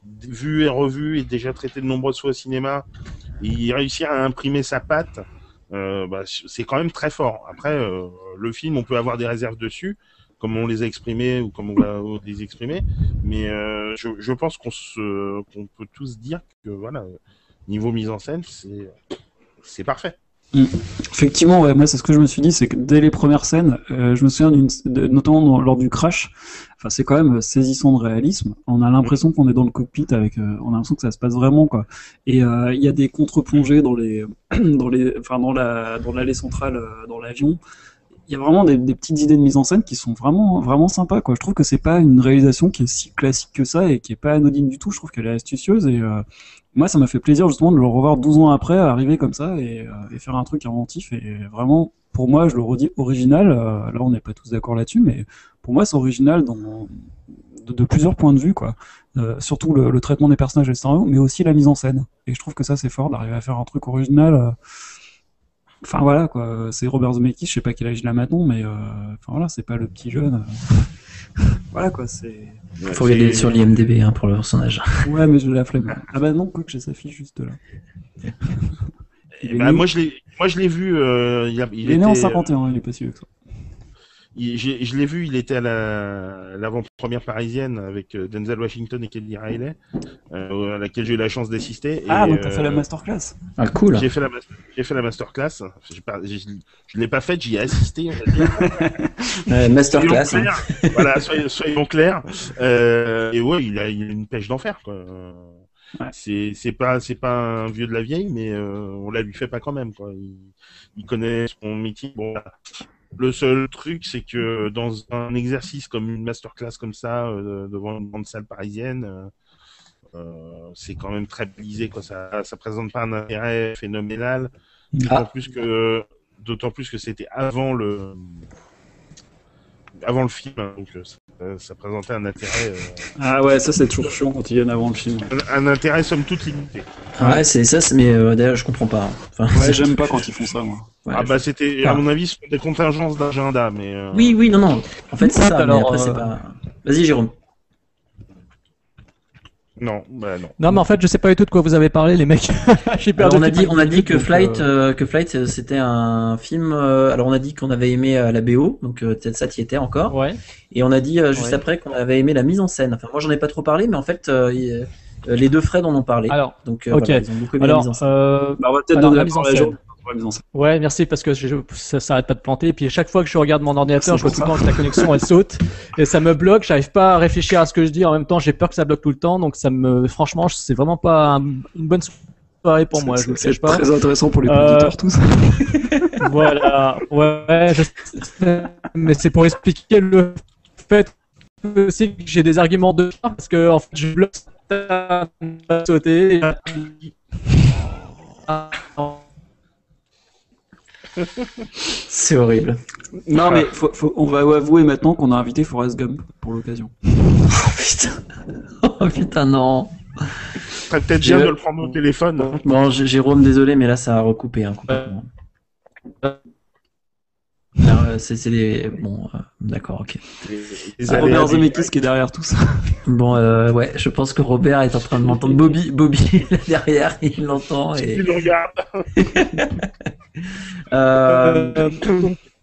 vu et revu et déjà traité de nombreuses fois au cinéma, et y réussir à imprimer sa patte, bah, c'est quand même très fort. Après, euh, le film, on peut avoir des réserves dessus, comme on les a exprimées ou comme on va les exprimer, mais euh, je, je pense qu'on qu'on peut tous dire que voilà, niveau mise en scène, c'est c'est parfait. Effectivement, ouais, moi c'est ce que je me suis dit, c'est que dès les premières scènes, euh, je me souviens d'une, notamment lors du crash, enfin c'est quand même saisissant de réalisme. On a l'impression qu'on est dans le cockpit avec, euh, on a l'impression que ça se passe vraiment quoi. Et euh, il y a des contre-plongées dans les, dans les, enfin dans la, dans l'allée centrale, dans l'avion. Il y a vraiment des, des petites idées de mise en scène qui sont vraiment, vraiment sympas quoi. Je trouve que c'est pas une réalisation qui est si classique que ça et qui est pas anodine du tout. Je trouve qu'elle est astucieuse et euh, moi, ça m'a fait plaisir justement de le revoir 12 ans après, arriver comme ça et, euh, et faire un truc inventif. Et vraiment, pour moi, je le redis, original. euh, là, on n'est pas tous d'accord là-dessus, mais pour moi, c'est original dans, de, plusieurs points de vue, quoi. Euh, surtout le, le traitement des personnages et le scénario, mais aussi la mise en scène. Et je trouve que ça, c'est fort d'arriver à faire un truc original. Euh. Enfin voilà, quoi. C'est Robert Zemeckis, je sais pas quel âge il a maintenant, mais euh, enfin voilà, c'est pas le petit jeune. euh. voilà, quoi. C'est. Faut regarder sur l'IMDb hein, pour le personnage. Ouais, mais je l'ai la flemme. Ah bah non, quoi que j'ai sa fille juste là. Est bah, né- moi, je l'ai, moi, je l'ai vu. euh, il, a- il Il est né en était- 51, il est pas si vieux que ça. Il- je l'ai vu, il était à la l'avant-première parisienne avec euh, Denzel Washington et Kelly Riley, euh, à laquelle j'ai eu la chance d'assister. Ah, donc t'as fait la euh, masterclass. Ah, cool. J'ai fait la j'ai fait la masterclass. Pas, je l'ai pas faite, j'y ai assisté. On va dire. Euh, masterclass. Soyons hein. voilà, soyons, soyons clairs. Euh, et ouais, il a, il a une pêche d'enfer, quoi. Ouais. C'est, pas, c'est pas un vieux de la vieille, mais euh, on la lui fait pas quand même, quoi. Il, il connaît son métier. Bon. Le seul truc, c'est que dans un exercice comme une masterclass comme ça, euh, devant une grande salle parisienne, euh, euh, c'est quand même très balisé, quoi. Ça, ça présente pas un intérêt phénoménal. D'autant Ah. plus que, d'autant plus que c'était avant le, avant le film, hein, donc euh, ça, ça présentait un intérêt, euh, Ah ouais, ça c'est toujours chiant quand ils viennent avant le film. un, un intérêt somme toute limité. Ouais, c'est ça, c'est- mais euh, d'ailleurs, je comprends pas. Enfin, Ouais, j'aime pas quand ils font ça, moi. ouais, ah bah c'était, Ah. à mon avis, ce sont des contingences d'agenda, mais. euh, Oui, oui, non, non. En fait, c'est ça, mais Alors, après, euh, c'est pas. Vas-y, Jérôme. Non, bah non. Non, mais en fait, je sais pas du tout de quoi vous avez parlé, les mecs. J'ai Alors, perdu on a dit, on a dit que donc, Flight, euh, euh, que Flight, euh, c'était un film. euh, alors, on a dit qu'on avait aimé euh, la BO, donc euh, peut-être ça t'y était encore. Ouais. Et on a dit euh, juste Ouais. après qu'on avait aimé la mise en scène. Enfin, moi, j'en ai pas trop parlé, mais en fait, euh, euh, les deux Fred en ont parlé. Alors, donc, euh, voilà, ils ont beaucoup aimé la alors, mise en scène. euh, Bah, on va peut-être Alors, donner la la mise en scène. En. Ouais, merci parce que je, ça s'arrête pas de planter. Et puis chaque fois que je regarde mon ordinateur, je vois tout le temps que la connexion elle saute et ça me bloque. J'arrive pas à réfléchir à ce que je dis. En même temps, j'ai peur que ça bloque tout le temps. Donc ça me, franchement, c'est vraiment pas un- une bonne soirée pour moi. Je C'est très intéressant pour les Euh, auditeurs tous. Voilà. Ouais. je. Mais c'est pour expliquer le fait aussi que j'ai des arguments de parce que en fait je bloque ça sauter. Ah. C'est horrible. Non mais faut- faut- on va avouer maintenant qu'on a invité Forrest Gump pour l'occasion. Oh putain. Oh putain, non. Serait peut-être bien de le prendre au téléphone. Bon, Jérôme, désolé, mais là, ça a recoupé hein, complètement. Euh, c'est les. Bon, euh, d'accord, ok. C'est aléas Robert Zemeckis qui est derrière tout ça. Bon, euh, ouais, je pense que Robert est en train de m'entendre. Bobby, Bobby là derrière, il l'entend. Et... le regardes. Euh,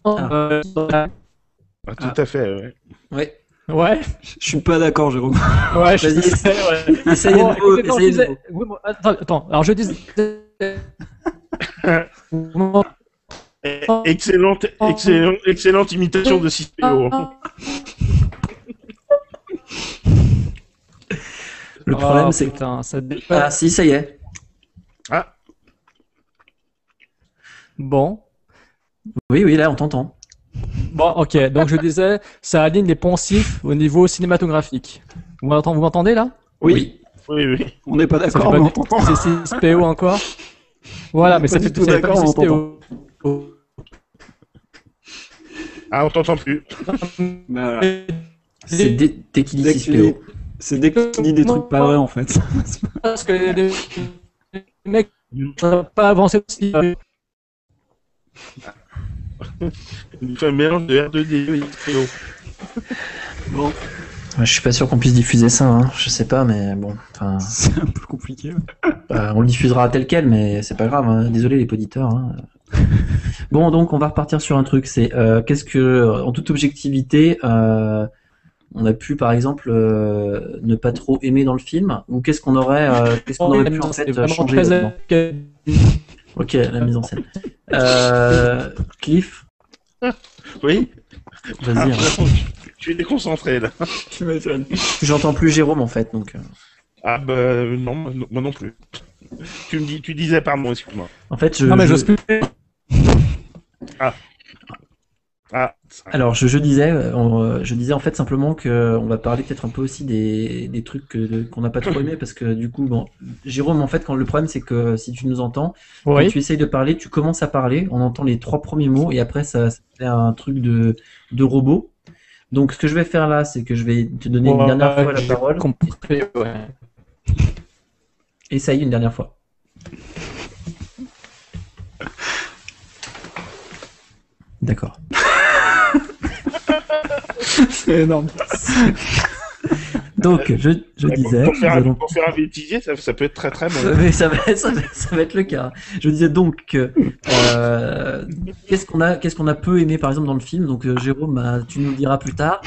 Euh, Ah, tout à fait, ouais. ouais. Ouais. Je suis pas d'accord, Jérôme. Ouais, je sais, ouais. Essayez Bon, de nouveau. essayez de nouveau. attends, attends, alors je disais. Eh, Excellente, excellente, excellente imitation de 6PO. Le problème, Oh, c'est que. ça dépasse. Ah, si, ça y est. Ah, Bon. Oui, oui, là, on t'entend. Bon, ok. Donc je disais, ça aligne les poncifs au niveau cinématographique. Vous m'entendez, là? Oui, oui, oui. on n'est pas d'accord, on t'entend. C'est 6 PO encore? Voilà, mais ça fait tout d'accord, on 6 PO. Ah, on t'entend plus. Bah, voilà. C'est dès, dès qu'il dit Dès que tu dis- 6PO. C'est dès que tu dis des trucs pas vrais en fait. Parce que les, les mecs n'ont pas avancé aussi. Il fait un mélange de R2D et 6PO. Bon, je suis pas sûr qu'on puisse diffuser ça, hein. je sais pas, mais bon. Enfin, c'est un peu compliqué. ouais. euh, on le diffusera tel quel, mais c'est pas grave. hein. Désolé les auditeurs. Hein. Bon, donc on va repartir sur un truc. C'est euh, qu'est-ce que, en toute objectivité, euh, on a pu, par exemple, euh, ne pas trop aimer dans le film, ou qu'est-ce qu'on aurait, euh, qu'est-ce qu'on aurait pu en fait changer très Ok, la mise en scène. Euh, Cliff, Oui vas-y. hein. Je suis déconcentré, là. Tu m'étonnes. J'entends plus Jérôme en fait, donc. Ah, bah, non, moi non- moi non plus. Tu me dis, tu disais, pardon, excuse-moi. En fait, je. Non, mais je- Ah, ça- Alors, je, je disais, euh, on, euh, je disais en fait simplement que euh, on va parler peut-être un peu aussi des, des trucs que- qu'on n'a pas trop aimé parce que du coup, bon, Jérôme, en fait, quand le problème c'est que si tu nous entends, quand tu essayes de parler, tu commences à parler, on entend les trois premiers mots et après ça, ça fait un truc de, de robot. Donc, ce que je vais faire là, c'est que je vais te donner une dernière fois la parole. compris, ouais. Essaye une dernière fois. D'accord. C'est énorme. Donc, je, je disais. Pour faire, allons- pour faire un bêtisier, ça, ça peut être très très bon. Mais ça va, ça, va, ça va être le cas. Je disais donc euh, qu'est-ce qu'on a, qu'est-ce qu'on a peu aimé par exemple dans le film? Donc euh, Jérôme, bah, tu nous le diras plus tard.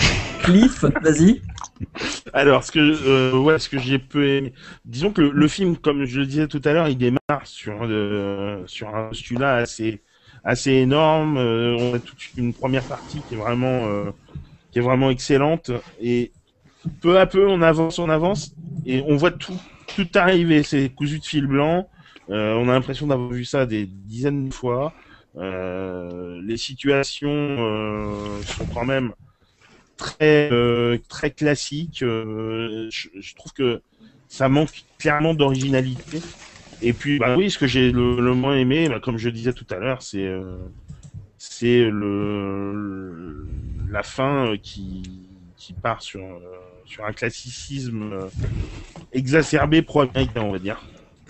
Cliff, vas-y. Alors, ce que, euh, ouais, ce que j'ai peu aimé. Disons que le, le film, comme je le disais tout à l'heure, il démarre sur, euh, sur un postulat assez, assez énorme. Euh, on a toute une première partie qui est vraiment, euh, qui est vraiment excellente. Et peu à peu, on avance, on avance, et on voit tout, tout arriver. C'est cousu de fil blanc. Euh, on a l'impression d'avoir vu ça des dizaines de fois. Les situations sont quand même très très classiques. Je trouve que ça manque clairement d'originalité. Et puis, bah oui, ce que j'ai le, le moins aimé, bah, comme je disais tout à l'heure, c'est euh, c'est le, le- la fin euh, qui qui part sur euh, sur un classicisme euh, exacerbé pro-américain, on va dire.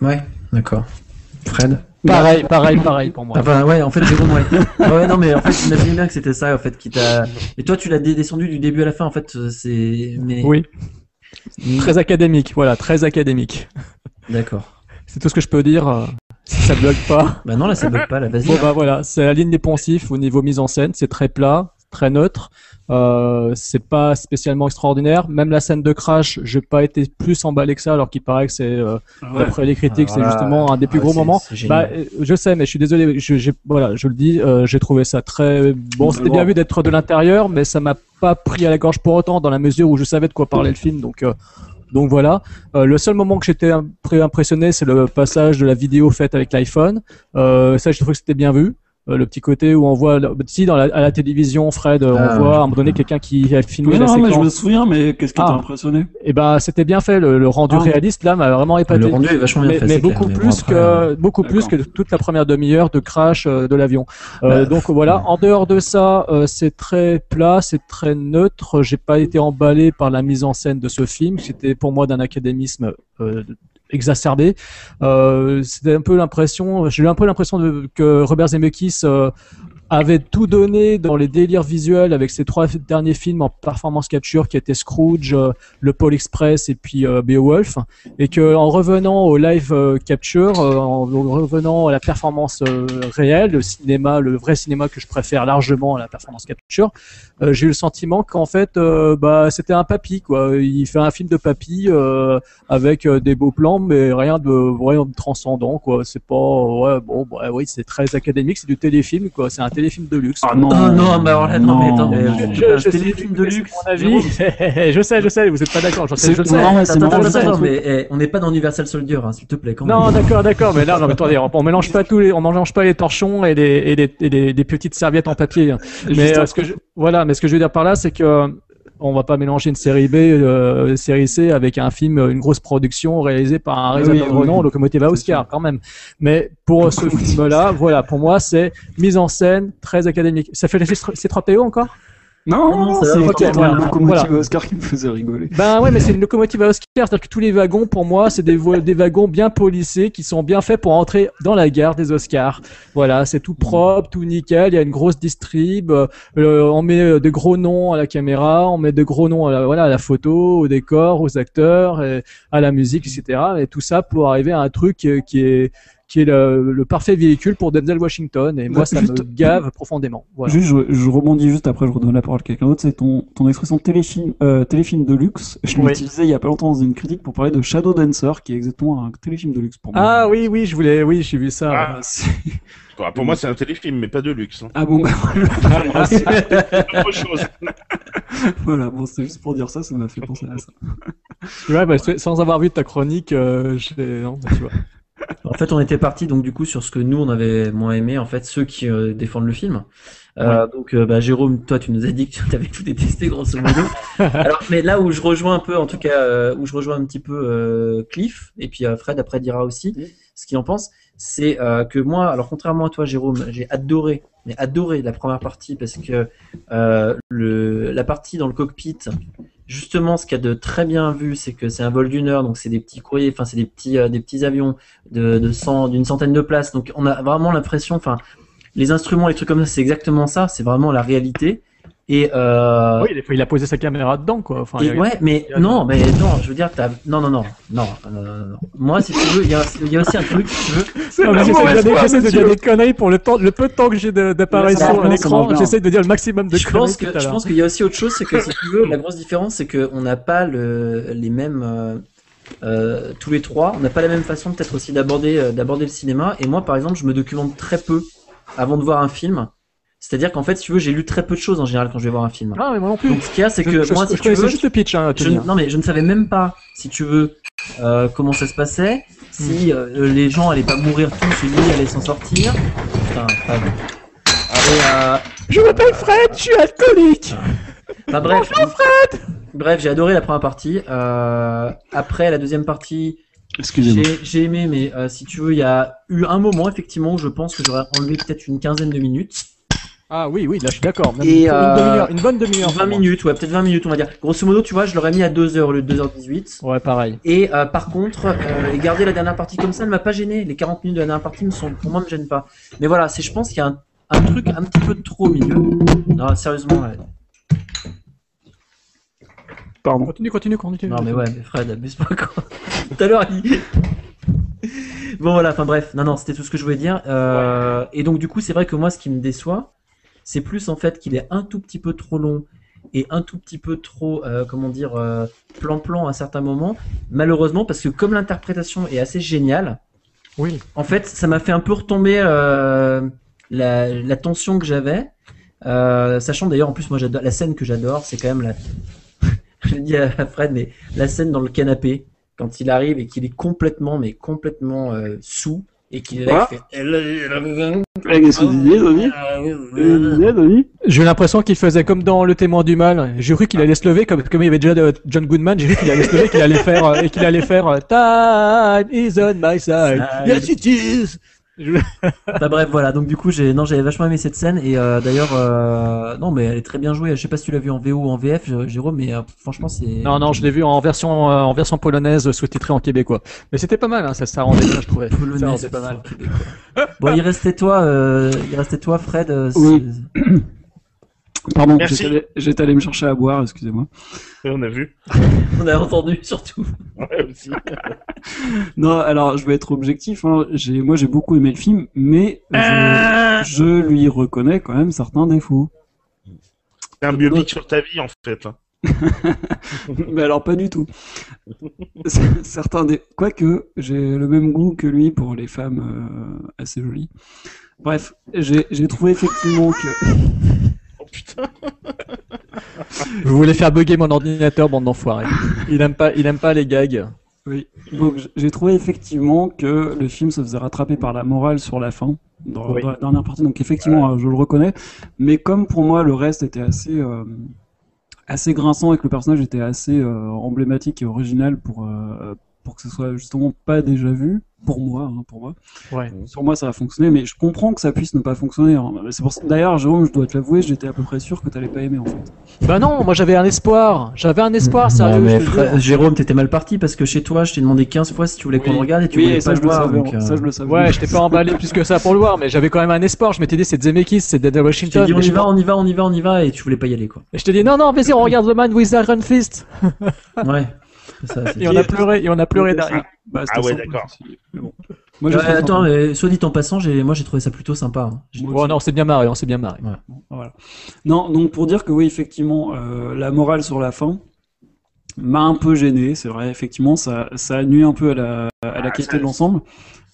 Ouais, d'accord. Fred? Pareil, pareil, pareil pour moi. Enfin ouais, en fait Jérôme, ouais. ouais, non mais en fait j'imagine bien que c'était ça en fait qui t'a. Et toi tu l'as descendu du début à la fin en fait. C'est. Mais. Oui, Mm, très académique, voilà, très académique. D'accord. C'est tout ce que je peux dire. euh, si ça bloque pas. Bah non là ça bloque pas là. Vas-y. Bon bah voilà, c'est la ligne des poncifs au niveau mise en scène, c'est très plat, très neutre. Euh, c'est pas spécialement extraordinaire. Même la scène de crash, j'ai pas été plus emballé que ça, alors qu'il paraît que c'est, euh, Ouais. d'après les critiques, c'est Alors là, justement un des plus ah, gros c'est- moments. c'est Bah, euh, je sais, mais je suis désolé. Je, j'ai- voilà, je le dis, euh, j'ai trouvé ça très bon. On C'était bien vu d'être de l'intérieur, mais ça m'a pas pris à la gorge pour autant, dans la mesure où je savais de quoi parlait le film. Donc, euh, donc voilà. Euh, le seul moment que j'étais peu impressionné, c'est le passage de la vidéo faite avec l'iPhone. Euh, ça, je trouve que c'était bien vu. Euh, le petit côté où on voit, si dans la, à la télévision, Fred, euh, Ah, on voit à un moment donné quelqu'un qui a filmé Oui, la non, mais je séquence. me souviens, mais qu'est-ce qui Ah. t'a impressionné? Et ben, c'était bien fait. Le, le rendu Ah. réaliste là m'a vraiment épaté Le rendu est vachement bien mais, fait. mais clair, beaucoup mais bon, plus après, que euh, beaucoup plus que toute la première demi-heure de crash euh, de l'avion. Euh, Bah, donc voilà. En dehors de ça, euh, c'est très plat, c'est très neutre. J'ai pas été emballé par la mise en scène de ce film. C'était pour moi d'un académisme euh, exacerbé. Euh, C'était un peu l'impression. J'ai eu un peu l'impression que Robert Zemeckis euh, avait tout donné dans les délires visuels avec ses trois derniers films en performance capture qui étaient Scrooge, euh, le Pole Express et puis euh, Beowulf et que en revenant au live euh, capture, en revenant à la performance réelle, le cinéma, le vrai cinéma que je préfère largement à la performance capture, j'ai eu le sentiment qu'en fait, bah, c'était un papy quoi. Il fait un film de papy avec des beaux plans, mais rien de de transcendant quoi. C'est pas ouais bon bah, oui c'est très académique, c'est du téléfilm quoi. C'est téléfilm de luxe. Ah non, Ah non, mais alors là, non, mais attends, mais non. je- Je, un je téléfilm sais, de luxe. mon avis. je sais, je sais, vous êtes pas d'accord. Je sais, je sais. non, Attends, attends, mais eh, on n'est pas dans Universal Soldier, hein, s'il te plaît. Quand. Non, d'accord, d'accord, mais là, non, mais attendez, on, on mélange pas tous les, on mélange pas les torchons et les, et les, et les, les petites serviettes en papier. hein. Mais euh, ce que je, voilà, mais ce que je veux dire par là, c'est que euh, on va pas mélanger une série B, euh, série C avec un film, une grosse production réalisée par un réalisateur Oui, oui. Locomotive à Oscar, quand même. Mais pour ce film-là, voilà, pour moi, c'est mise en scène très académique. Ça fait l'effet C3PO encore? Non, Non, non, c'est voilà. le locomotive Voilà. Oscar qui me faisait rigoler. Ben ouais, mais c'est une locomotive à Oscar, c'est-à-dire que tous les wagons, pour moi, c'est des, des wagons bien polissés qui sont bien faits pour entrer dans la gare des Oscars. Voilà, c'est tout propre, tout nickel, il y a une grosse distrib, euh, on met euh, de gros noms à la caméra, on met de gros noms à la, voilà, à la photo, au décor, aux acteurs, et à la musique, etc. Et tout ça pour arriver à un truc euh, qui est qui est le, le parfait véhicule pour Denzel Washington. Et moi, Ouais, ça juste- me gave profondément. Voilà. Juste, je, je rebondis juste après, je redonne la parole à quelqu'un d'autre. C'est ton, ton expression téléfilm, euh, téléfilm de luxe. Je Oui. l'utilisais il y a pas longtemps dans une critique pour parler de Shadow Dancer, qui est exactement un téléfilm de luxe pour moi. Ah oui, oui, je voulais, oui, j'ai vu ça. Ah. Quoi, Pour moi, c'est un téléfilm, mais pas de luxe. hein. ah bon, bah, voilà. C'est autre chose. voilà, bon, c'est juste pour dire ça, ça m'a fait penser à ça. Ouais, bah, sans avoir vu ta chronique, euh, j'ai- non, tu vois. En fait, on était parti donc du coup sur ce que nous on avait moins aimé, en fait, ceux qui euh, défendent le film. Euh, Donc, euh, bah, Jérôme, toi, tu nous as dit que tu avais tout détesté, grosso modo. Alors, mais là où je rejoins un peu, en tout cas, où je rejoins un petit peu Cliff, et puis Fred après dira aussi Oui. ce qu'il en pense, c'est que moi, alors contrairement à toi, Jérôme, j'ai adoré, mais adoré la première partie parce que le, la partie dans le cockpit, justement, ce qu'il y a de très bien vu, c'est que c'est un vol d'une heure, donc c'est des petits courriers, enfin c'est des petits, euh, des petits avions de, de cent- d'une centaine de places, donc on a vraiment l'impression, enfin les instruments, les trucs comme ça, c'est exactement ça, c'est vraiment la réalité. Et euh, Oui, des fois, il a posé sa caméra dedans, quoi. Enfin, et a- ouais, mais a- non, mais non, je veux dire, t'as, non, non, non, non, non, non, non. Moi, si tu veux, il y a, il y a aussi un truc, si tu veux. Non, mais la J'essaie de dire- des conneries pour le temps, le peu de temps que j'ai d'apparition Ça à l'écran. J'essaie de dire le maximum de Je conneries pense tout que, à je pense qu'il y a aussi autre chose, c'est que si tu veux, la grosse différence, c'est que on n'a pas le, les mêmes, euh, euh, tous les trois, on n'a pas la même façon peut-être aussi d'aborder, euh, d'aborder le cinéma. Et moi, par exemple, je me documente très peu avant de voir un film. C'est-à-dire qu'en fait, si tu veux, j'ai lu très peu de choses en général quand je vais voir un film. Ah, mais moi non plus. Donc ce qu'il y a, c'est que je, moi, je si tu veux, juste le pitch, hein, je, Tony. non mais je ne savais même pas, si tu veux, euh, comment ça se passait, si euh, les gens allaient pas mourir tous et lui allait s'en sortir. Putain, Fred. Et, euh, Je m'appelle Fred, je suis alcoolique. Enfin bref, bref, j'ai adoré la première partie. Euh, après la deuxième partie, Excusez-moi. j'ai aimé, mais euh, si tu veux, il y a eu un moment effectivement où je pense que j'aurais enlevé peut-être une quinzaine de minutes, Ah oui, oui, là je suis d'accord. Et, euh, une bonne demi-heure. 20 pour moi. minutes, ouais, peut-être 20 minutes, on va dire. Grosso modo, tu vois, je l'aurais mis à 2h au lieu de 2h18. Ouais, pareil. Et euh, par contre, euh, et garder la dernière partie comme ça ne m'a pas gêné. Les 40 minutes de la dernière partie me sont, pour moi, me gênent pas. Mais voilà, c'est, je pense qu'il y a un, un truc un petit peu trop au milieu. Non, sérieusement. ouais. Pardon. Continue, continue, continue. Non, mais ouais, mais Fred, abuse pas quoi. Tout à l'heure, il. bon, voilà, enfin bref. Non, non, c'était tout ce que je voulais dire. Euh, Et donc, du coup, c'est vrai que moi, ce qui me déçoit, c'est plus en fait qu'il est un tout petit peu trop long et un tout petit peu trop, euh, comment dire, euh, plan-plan à certains moments. Malheureusement, parce que comme l'interprétation est assez géniale, Oui. en fait, ça m'a fait un peu retomber euh, la, la tension que j'avais. Euh, sachant d'ailleurs, en plus, moi, j'adore la scène que j'adore, c'est quand même la. Je dis à Fred, mais la scène dans le canapé, quand il arrive et qu'il est complètement, mais complètement euh, sous, et qu'il est là, il fait. Qu'est-ce que Denis J'ai eu l'impression qu'il faisait comme dans Le Témoin du Mal. J'ai cru qu'il allait se lever, comme, comme il y avait déjà de John Goodman, j'ai cru qu'il allait se lever, qu'il allait faire, euh, et qu'il allait faire euh, Time is on my side. Yes it is. Je- Enfin, bref, voilà. Donc du coup, j'ai, non, j'avais vachement aimé cette scène et euh, d'ailleurs, euh, non, mais elle est très bien jouée. Je sais pas si tu l'as vu en VO ou en VF, Jérôme, mais euh, franchement, c'est. Non, non, je l'ai vu en version, euh, en version polonaise, sous-titré en québécois. Mais c'était pas mal, hein, ça, ça rendait bien, je trouvais. Ça Polonais, rendait pas mal. Bon, il restait toi, euh, il restait toi, Fred. euh, Oui. Pardon, j'étais allé- me chercher à boire, excusez-moi. On a vu. On a entendu surtout. Ouais, aussi. Non, alors je vais être objectif. Hein. J'ai, moi, j'ai beaucoup aimé le film, mais je, je lui reconnais quand même certains défauts. C'est un biopic sur ta vie, en fait. hein. mais alors pas du tout. certains des, quoique j'ai le même goût que lui pour les femmes euh, assez jolies. Bref, j'ai, j'ai trouvé effectivement que putain. Vous voulez faire bugger mon ordinateur, bande d'enfoirés. Il aime pas, il aime pas les gags. Oui. Donc j'ai trouvé effectivement que le film se faisait rattraper par la morale sur la fin, dans, Oui. dans la dernière partie. Donc effectivement, je le reconnais. Mais comme pour moi le reste était assez euh, assez grinçant et que le personnage était assez euh, emblématique et original pour euh, pour que ce soit justement pas déjà vu pour moi, hein, pour moi. Ouais. Sur moi, ça a fonctionné, mais je comprends que ça puisse ne pas fonctionner. hein. C'est pour ça. D'ailleurs, Jérôme, je dois te l'avouer, j'étais à peu près sûr que t'allais pas aimer en fait. Bah non, moi j'avais un espoir. J'avais un espoir, sérieux. Fred- jure. Jérôme, t'étais mal parti parce que chez toi, je t'ai demandé 15 fois si tu voulais qu'on le regarde et tu oui, voulais ça, pas je le voir. savais. donc, euh, Ça, je le savais. Ouais, je t'ai pas emballé plus que ça pour le voir, mais j'avais quand même un espoir. Je m'étais dit, c'est Zemeckis, c'est t'ai Washington. dit on y va, on y va, on y va, on y va et tu voulais pas y aller quoi. Et je t'ai dit, non, non, vas-y, on regarde The Man with Iron Fist. Ouais. Ça, Et on a pleuré, et on a pleuré derrière. Bah, Ah ouais, d'accord. bon. Trouvé attends, mais soit dit en passant, j'ai, moi j'ai trouvé ça plutôt sympa. hein. J'ai- Bon, non, on s'est bien marré, on s'est bien marré. Voilà. Non, donc pour dire que oui, effectivement, euh, la morale sur la fin m'a un peu gêné, c'est vrai, effectivement, ça, ça a nuit un peu à la, à la Ah, qualité ça- de l'ensemble.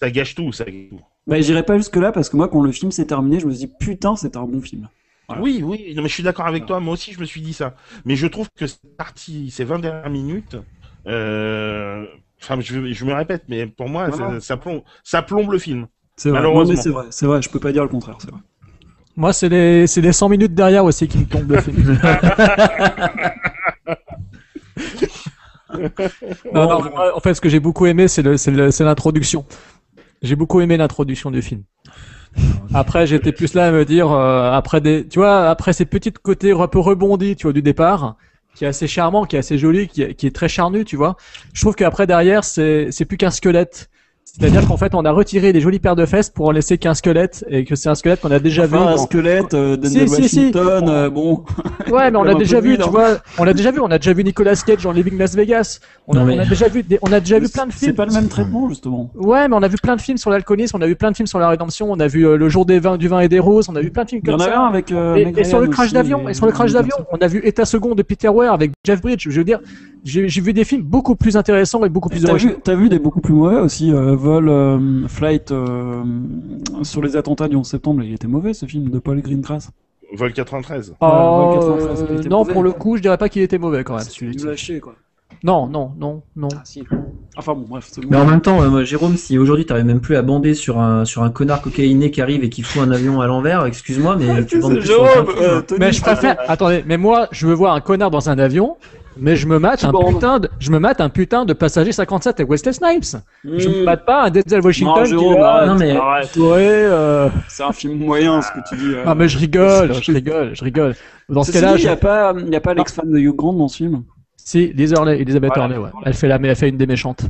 Ça gâche tout, ça gâche tout. Bah, j'irai pas jusque là parce que moi, quand le film s'est terminé, je me suis dit putain, c'était un bon film. Voilà. Oui, oui, non, mais je suis d'accord avec toi. Moi aussi, je me suis dit ça. Mais je trouve que cette partie, ces 20 dernières minutes, euh... enfin, je, je me répète, mais pour moi, ça, plombe, ça plombe le film. C'est vrai, Malheureusement. non, mais c'est vrai, c'est vrai, je peux pas dire le contraire, c'est vrai. Moi, c'est les, c'est les 100 minutes derrière aussi qui me tombent le film. non, non, moi, en fait, ce que j'ai beaucoup aimé, c'est le, c'est le- c'est l'introduction. J'ai beaucoup aimé l'introduction du film. Après, j'étais plus là à me dire, euh, après des, tu vois, après ces petits côtés un peu rebondis, tu vois, du départ, qui est assez charmant, qui est assez joli, qui est, très charnu, tu vois. Je trouve qu'après derrière, c'est plus qu'un squelette. C'est-à-dire qu'en fait, on a retiré des jolies paires de fesses pour en laisser qu'un squelette et que c'est un squelette qu'on a déjà vu. Enfin, un dans- squelette, euh, Denzel Si, si, si. Washington, euh, bon. Ouais, mais on l'a un déjà vu, vu, tu vois. On l'a déjà vu. On a déjà vu Nicolas Cage dans Living Las Vegas. On, a, Non, mais- on a déjà vu, des- on a déjà vu plein de C'est films. pas le même traitement, justement. Ouais, mais on a vu plein de films sur l'alcoolisme. On a vu plein de films sur la rédemption. On a vu euh, le jour des vins, du vin et des roses. On a vu plein de films Il y comme en avait ça. un avec. euh, Et, et sur le crash d'avion, et sur le crash d'avion, on a vu État second de Peter Weir avec Jeff Bridges. Je veux dire, j'ai vu des films beaucoup plus intéressants et beaucoup plus T'as vu, t'as vu des beaucoup plus mauvais aussi, euh, Vol, euh, Flight euh, sur les attentats du 11 septembre, il était mauvais ce film de Paul Greengrass. Vol 93. Oh, Ouais, 93, il était non, mauvais. pour le coup, je dirais pas qu'il était mauvais quand même. celui-ci. lâché quoi. Non, non, non, non. Ah, si. Enfin bon, bref. c'est bon. Mais en même temps, euh, moi, Jérôme, si aujourd'hui t'arrives même plus à bander sur un, sur un connard cocaïné qui arrive et qui fout un avion à l'envers, excuse-moi, mais tu bandes C'est plus sur Jérôme, film. euh, Tony, Mais je préfère. Attendez, mais moi, je veux voir un connard dans un avion, mais je me mate un putain de, je me mate un putain de passager 57 avec Wesley Snipes. Je me Hmm. mate pas un Denzel Washington Non, qui Jérôme, là, arrête, non, mais- euh... C'est un film moyen ce que tu dis. euh. Ah mais je rigole, je rigole, je rigole. Dans ce cas-là, il je... y a pas, il a pas l'ex-femme de Hugh Grant dans ce film. Si Liz Hurley, Elizabeth Voilà. Hurley, ouais. Elle fait la, elle fait une des méchantes.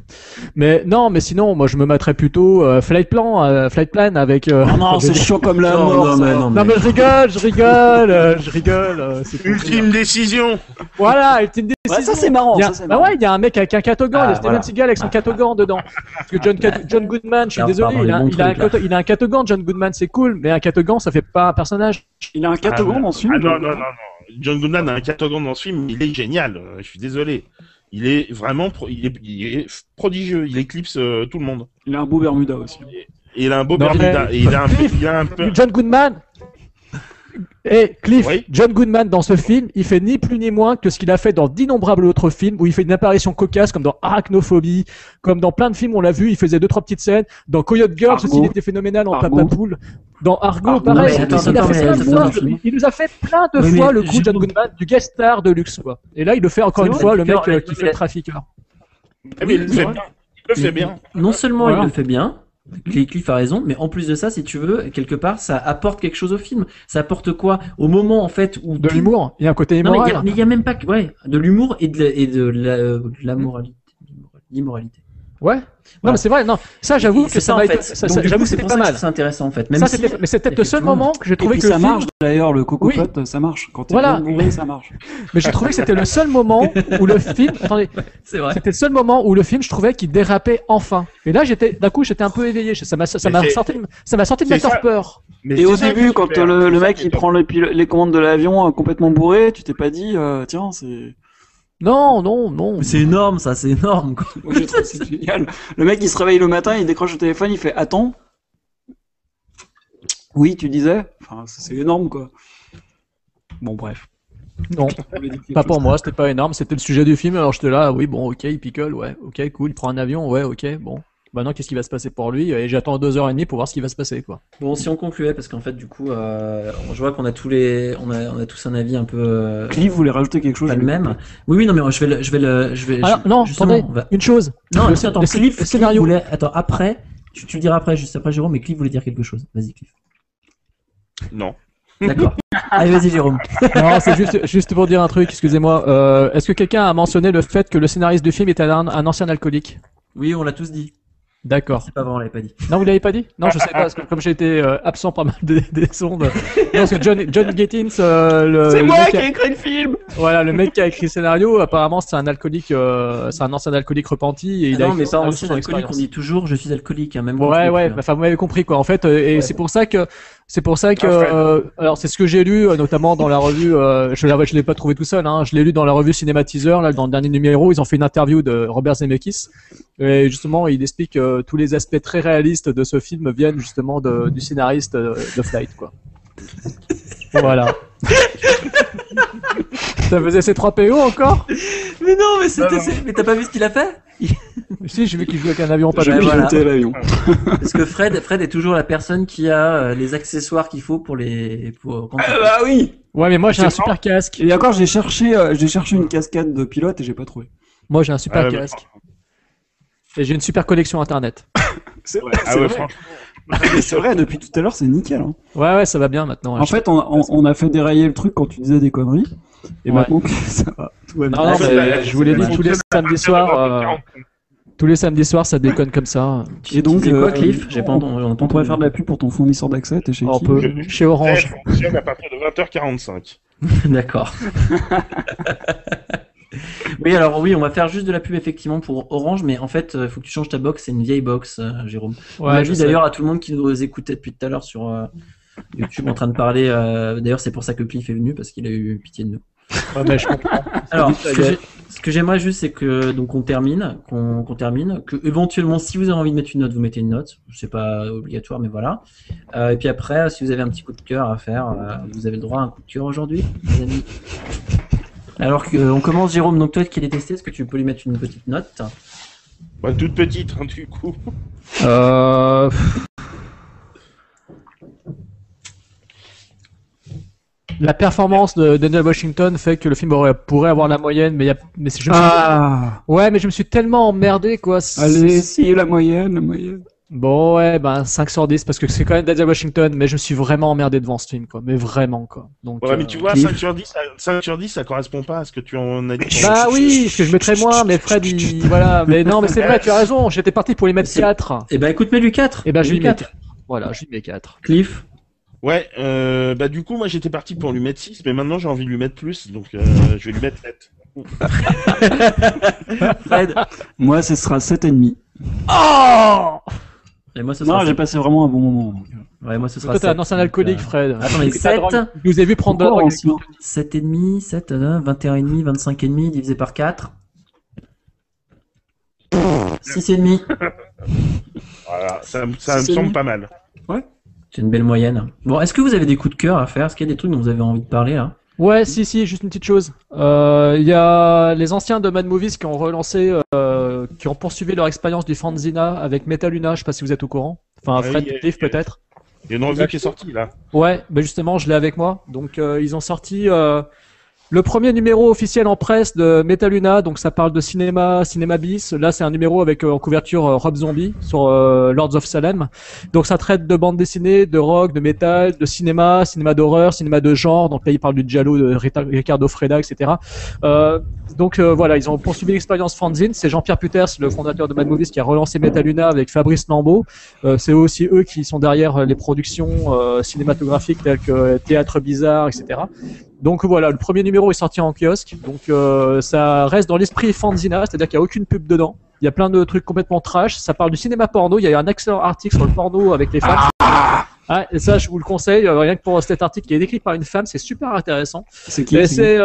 Mais non, mais sinon, moi, je me mettrais plutôt euh, Flight Plan, euh, Flight Plan avec. euh, Oh non, c'est chaud comme la Non, mort. non, ça. mais non, Non mais je rigole, je rigole, euh, je rigole. euh, Ultime décision Voilà, ultime décision. Ouais, ça c'est marrant. A- ça, bah marrant. ouais, il y a un mec avec un catogan, il y Ah, a Steven voilà. Seagal avec son catogan dedans. Parce que John, Cat- John Goodman, je suis on désolé, il a, un il a un catogan, John Goodman, c'est cool, mais un catogan, ça fait pas un personnage. Il a un catogan Ah, film. Ah non, non, non, non. John Goodman a un catogan dans ce film, il est génial. euh, Je suis désolé. Il est vraiment, pro- il, est, il est prodigieux. Il éclipse euh, tout le monde. Il a un beau Bermuda aussi. Et il a un beau Non, Bermuda. mais- Et il a un, peu- Cliff, il a un peu. John Goodman et Cliff, Oui. John Goodman dans ce film, il fait ni plus ni moins que ce qu'il a fait dans d'innombrables autres films où il fait une apparition cocasse comme dans Arachnophobie, comme dans plein de films on l'a vu, il faisait deux trois petites scènes. Dans Coyote Girls aussi, il était phénoménal en Argo. Papa Poule. Dans Argo, Argo, pareil, attends, il, a fait de attends, fois, nous a fait plein de Oui, fois le coup je- John Goodman du guest star de luxe quoi. Et là il le fait encore une fois le mec euh, qui fait le trafiqueur. Ah, mais il le fait bien. Il le fait bien. Non seulement Voilà. il le fait bien, Cl- Cliff a raison, mais en plus de ça, si tu veux, quelque part, ça apporte quelque chose au film. Ça apporte quoi? Au moment, en fait, où... De l'humour, il y a un côté Non, mais il y, immoral. a- mais il y a même pas que... Ouais, de l'humour et de la, et de la, de la moralité. L'immoralité. Ouais. Non mais c'est vrai, non, ça j'avoue que ça m'a été, j'avoue c'était pas mal. C'est intéressant, en fait. Même Ça, si... c'était- mais c'est peut-être le seul moment que j'ai Et trouvé puis que ça le film- marche d'ailleurs, le coco Oui. ça marche. Quand t'es Voilà. bourré, ça marche. Mais j'ai trouvé que c'était le seul moment où le film, attendez, C'est vrai. c'était le seul moment où le film, je trouvais qu'il dérapait enfin. Et là, j'étais, d'un coup, j'étais un peu éveillé. Ça m'a, ça sorti, ça m'a sorti de ma torpeur. Mais Et au début, quand le, mec il prend les commandes de l'avion euh, complètement bourré, tu t'es pas dit, euh, tiens, c'est. Non, non, non. C'est énorme, ça, c'est énorme. Quoi. Moi génial. Le mec il se réveille le matin, il décroche le téléphone, il fait Attends. Oui, tu disais? Enfin, c'est énorme quoi. Bon, bref. Non, pas pour moi. C'était pas énorme. C'était le sujet du film. Alors j'étais là, oui, bon, ok, il picole, ouais, ok, cool. Il prend un avion, ouais, ok, bon. Maintenant, qu'est-ce qui va se passer pour lui? Et j'attends deux heures et demie pour voir ce qui va se passer, quoi. Bon, si on concluait, parce qu'en fait, du coup, euh, je vois qu'on a tous les, on a, on a tous un avis un peu euh, Cliff voulait rajouter quelque chose? pas le même. Oui, oui, non, mais je vais le, je vais le, je vais. Alors, je- non, attendez, va- une chose. Non, Le- attends, le- Cliff, scénario. voulait, attends, après, tu, tu le diras après, juste après Jérôme, mais Cliff voulait dire quelque chose. Vas-y, Cliff. Non. D'accord. Allez, vas-y, Jérôme. Non, c'est juste, juste pour dire un truc, excusez-moi. Euh, Est-ce que quelqu'un a mentionné le fait que le scénariste du film était un, un ancien alcoolique? Oui, on l'a tous dit. D'accord. C'est pas vrai, on l'avait pas dit. Non, vous l'avez pas dit? Non, je sais pas, parce que comme j'ai été euh, absent pas mal des, des sondes. Non, parce que John, John Gittins, euh, le, C'est le moi qui a- ai écrit le film voilà, le mec qui a écrit le scénario, apparemment c'est un alcoolique, euh, c'est un ancien alcoolique repenti et il Ah a non, mais alcoolique, on dit toujours je suis alcoolique, hein, même Ouais, ouais, hein. enfin vous m'avez compris quoi. En fait, euh, et c'est pour ça que c'est pour ça que Ah, euh, alors c'est ce que j'ai lu euh, notamment dans la revue. Euh, je l'ai pas trouvé tout seul. Hein, je l'ai lu dans la revue Cinématiseur là dans le dernier numéro. Ils ont fait une interview de Robert Zemeckis et justement il explique que tous les aspects très réalistes de ce film viennent justement de, du scénariste euh, de Flight quoi. Voilà. Ça faisait ses 3 PO encore Mais non, mais c'était, c'est- mais t'as pas vu ce qu'il a fait Si, j'ai vu qu'il jouait avec un avion pas J'ai de voilà. piloté l'avion. Parce que Fred, Fred est toujours la personne qui a euh, les accessoires qu'il faut pour les, pour quand Ah bah oui Ouais, mais moi j'ai C'est un super casque. Et encore, j'ai cherché, euh, j'ai cherché une cascade de pilote et j'ai pas trouvé. Moi j'ai un super Ah, mais- casque. Et j'ai une super collection internet. C'est vrai, Ah c'est ouais, vrai. franchement. Mais c'est vrai, depuis tout à l'heure, c'est nickel. hein. Ouais, ouais, ça va bien maintenant. En fait, on, on, on a fait dérailler le truc quand tu disais des conneries. Et Ouais. maintenant, ça va. Tout va bien. Non, mais la- je vous l'ai dit tous les samedis soirs. euh, Tous les samedis soirs, ça déconne comme ça. Et donc, quoi, euh, Cliff J'ai pas on- entendu. On pourrait faire de la pub pour ton fournisseur d'accès, t'es chez On qui peut, chez Orange. À partir de 20h45. D'accord. oui, alors oui, on va faire juste de la pub effectivement pour Orange, mais en fait, il faut que tu changes ta box. C'est une vieille box, euh, Jérôme. on a Ouais, dit je sais. d'ailleurs à tout le monde qui nous écoutait depuis tout à l'heure sur euh, YouTube en train de parler. euh, d'ailleurs, c'est pour ça que Cliff est venu parce qu'il a eu pitié de nous. Ouais, mais je comprends. Alors, ce que j'aimerais juste, c'est que donc on termine, qu'on termine, que éventuellement, si vous avez envie de mettre une note, vous mettez une note. C'est pas obligatoire, mais voilà. Euh, et puis après, si vous avez un petit coup de cœur à faire, euh, vous avez le droit à un coup de cœur aujourd'hui, les amis. Alors que, euh, on commence, Jérôme. Donc toi qui l'as testé, est-ce que tu peux lui mettre une petite note Bah, toute petite, hein, du coup. Euh, La performance de Daniel Washington fait que le film aurait, pourrait avoir la moyenne, mais, y a, mais c'est- je me suis- Ah ouais, mais je me suis tellement emmerdé quoi. Allez, si, la moyenne, la moyenne. Bon ouais, ben 5 sur 10 parce que c'est quand même Daniel Washington, mais je me suis vraiment emmerdé devant ce film quoi, mais vraiment quoi. Donc. Ouais, euh, mais tu vois, Cliff. 5 sur 10, ça- 5 sur 10, ça correspond pas à ce que tu en as dit. Bah oui, parce que je mettrais moins, mais Fred, il... voilà. Mais non, mais c'est vrai, tu as raison. J'étais parti pour les mettre C'est- 4. Eh ben écoute, mets-lui 4. Et ben je lui mets 4. 4. Voilà, je lui mets 4. Cliff. Ouais, euh, bah du coup, moi j'étais parti pour lui mettre 6, mais maintenant j'ai envie de lui mettre plus, donc euh, je vais lui mettre 7. Fred. Moi, ce sera 7,5. Oh Et moi ce Non, sera. j'ai passé vraiment un bon moment. euh. Ouais, moi ce sera. Toi, t'es un ancien alcoolique, Donc, Fred. Attendez, Tu t'as 7. drogue- Je vous ai vu prendre de la Pourquoi drogue. ancien 7,5, 7, euh, 21,5, 25,5 divisé par 4. 6,5. Voilà, ça, me- ça me semble pas mal. C'est une belle moyenne. Bon, est-ce que vous avez des coups de cœur à faire? Est-ce qu'il y a des trucs dont vous avez envie de parler là? Ouais, si, si, juste une petite chose. Euh, Il y a les anciens de Mad Movies qui ont relancé, euh, qui ont poursuivi leur expérience du Fanzina avec Metaluna. Je sais pas si vous êtes au courant. Enfin, Ouais, Fred, Cliff, peut-être. Il y a une revue qui est sortie là. Ouais, ben justement, je l'ai avec moi. Donc, euh, ils ont sorti euh, le premier numéro officiel en presse de Metaluna. Donc, ça parle de cinéma, cinéma bis. Là, c'est un numéro avec euh, en couverture euh, Rob Zombie sur euh, Lords of Salem. Donc, ça traite de bande dessinée, de rock, de métal, de cinéma, cinéma d'horreur, cinéma de genre. Donc là, il parle du Giallo de Ricardo Freda, etc. Donc euh, voilà, ils ont poursuivi l'expérience fanzine. C'est Jean-Pierre Puters, le fondateur de Mad Movies, qui a relancé Metaluna avec Fabrice Lambeau. Euh, c'est aussi eux qui sont derrière les productions euh, cinématographiques telles que Théâtre Bizarre, etc. Donc voilà, le premier numéro est sorti en kiosque. Donc euh, ça reste dans l'esprit fanzina, c'est-à-dire qu'il n'y a aucune pub dedans. Il y a plein de trucs complètement trash. Ça parle du cinéma porno. Il y a eu un excellent article sur le porno avec les femmes. Ah, et ça, je vous le conseille, euh, rien que pour cet article qui est écrit par une femme, c'est super intéressant. C'est qui c'est,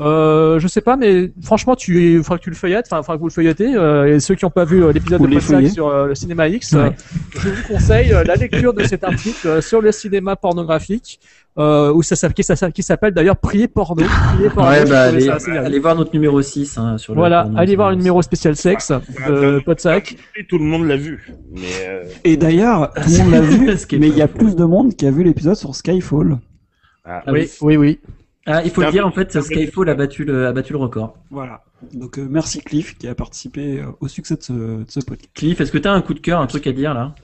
euh, je sais pas, mais franchement, tu, il faudra que tu le feuillettes, enfin, il faudra que vous le feuilletez. euh, et ceux qui n'ont pas vu euh, l'épisode de Podsac sur euh, le cinéma X, euh, Ouais. je vous conseille euh, la lecture de cet article euh, sur le cinéma pornographique, euh, où ça, s'appelle- qui, ça- qui s'appelle d'ailleurs Prier porno. Prier porno, Ouais, bah allez, voir notre numéro 6 hein, sur le. Voilà, porno, allez voir le numéro spécial sexe de Podsac. Tout le monde l'a vu. Mais euh, Et d'ailleurs, tout le monde l'a vu, mais il y a plus de monde qui a vu l'épisode sur Skyfall. ah, Ah Oui, oui, oui. Ah, il faut le dire, en fait, Skyfall a battu le, a battu le record. Voilà. Donc euh, merci Cliff qui a participé euh, au succès de ce, de ce podcast. Cliff, est-ce que t'as un coup de cœur, un truc à dire là?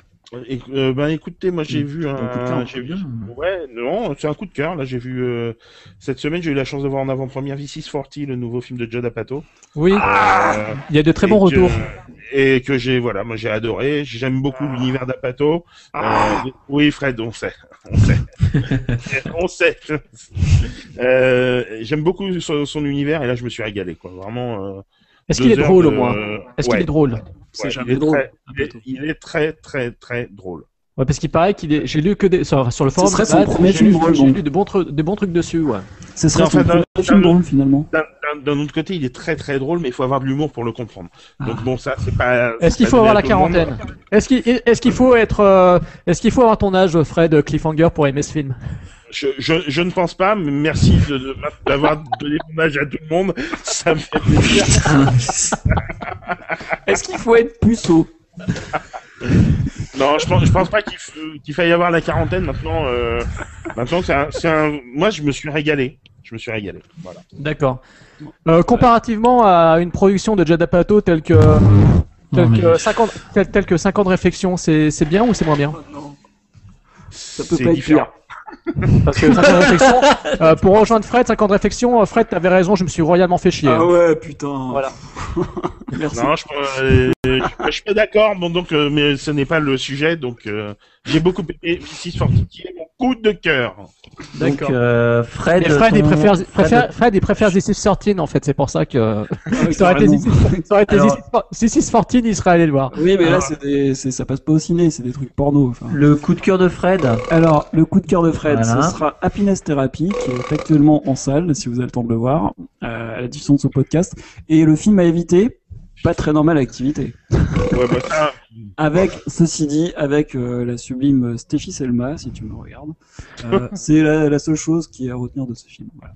Et, euh, ben écoutez, moi j'ai vu de cœur, un, coup de vu, cœur. ouais, non, c'est un coup de cœur. Là, j'ai vu euh, cette semaine, j'ai eu la chance de voir en avant-première V640, le nouveau film de Judd Apatow. Oui, Euh, il y a de très et bons que- retours. Et que j'ai, voilà, moi j'ai adoré. J'aime beaucoup l'univers d'Apato. Euh, oui, Fred, on sait, on sait, on sait. Euh, J'aime beaucoup son, son univers et là je me suis régalé, quoi. Vraiment. euh, Est-ce qu'il est drôle au moins Est-ce qu'il est drôle? C'est ouais, jamais il est drôle, très- il est- Apatow. il est très, très, très drôle. Ouais, parce qu'il paraît qu'il est. J'ai lu que des sur, sur le forum. serait son Matt, premier j'ai lu- drôle, J'ai donc. lu de bons, trucs- des bons trucs dessus, ouais. Ce serait son enfin, premier d'un- film drôle finalement. D'un- autre côté, il est très très drôle, mais il faut avoir de l'humour pour le comprendre. Donc Ah. bon, ça c'est pas. Est-ce qu'il faut avoir la quarantaine? Est-ce qu'il est-ce qu'il faut être euh, Est-ce qu'il faut avoir ton âge, Fred Cliffhanger, pour aimer ce film? Je, je, je ne pense pas, mais merci de- de- d'avoir donné mon âge à tout le monde. Ça me fait plaisir. Est-ce qu'il faut être puceau? Non, je pense, je pense pas qu'il f- qu'il faille avoir la quarantaine maintenant. Euh, maintenant, c'est un, c'est un. Moi, je me suis régalé. Je me suis régalé. Voilà. D'accord. Euh, comparativement à une production de Judd Apatow telle que telle Non, mais- que 50 telle, telle que 50 réflexions, c'est c'est bien ou c'est moins bien? Peut C'est pas être différent. Parce que 5 ans de réflexion, euh, pour rejoindre Fred, 5 ans de réflexion, euh, Fred, t'avais raison, je me suis royalement fait chier. Ah ouais, putain. Voilà. Merci. Non, je, euh, je, je suis pas d'accord, bon, donc, euh, mais ce n'est pas le sujet, donc euh, j'ai beaucoup aimé V6 Fortitude, qui est mon coup de cœur. Donc, D'accord. euh, Fred, Fred, il préfère, Fred, préfère- Fred, il préfère This is 13 en fait, c'est pour ça que. Ouais, ça aurait été carrément. This is- ça aurait été Alors- This is 14, il serait allé le voir. Oui, mais là, Alors- c'est des, c'est- ça passe pas au ciné, c'est des trucs porno. Enfin. Le coup de cœur de Fred. Alors, le coup de cœur de Fred, Voilà. ce sera Happiness Therapy, qui est actuellement en salle, si vous avez le temps de le voir, euh, à la diffusion de ce podcast. Et le film à éviter, pas très normale activité. Ouais, bah, ça, Avec, ceci dit, avec euh, la sublime Stéphie Selma, si tu me regardes. Euh, c'est la, la seule chose qui est à retenir de ce film. Voilà.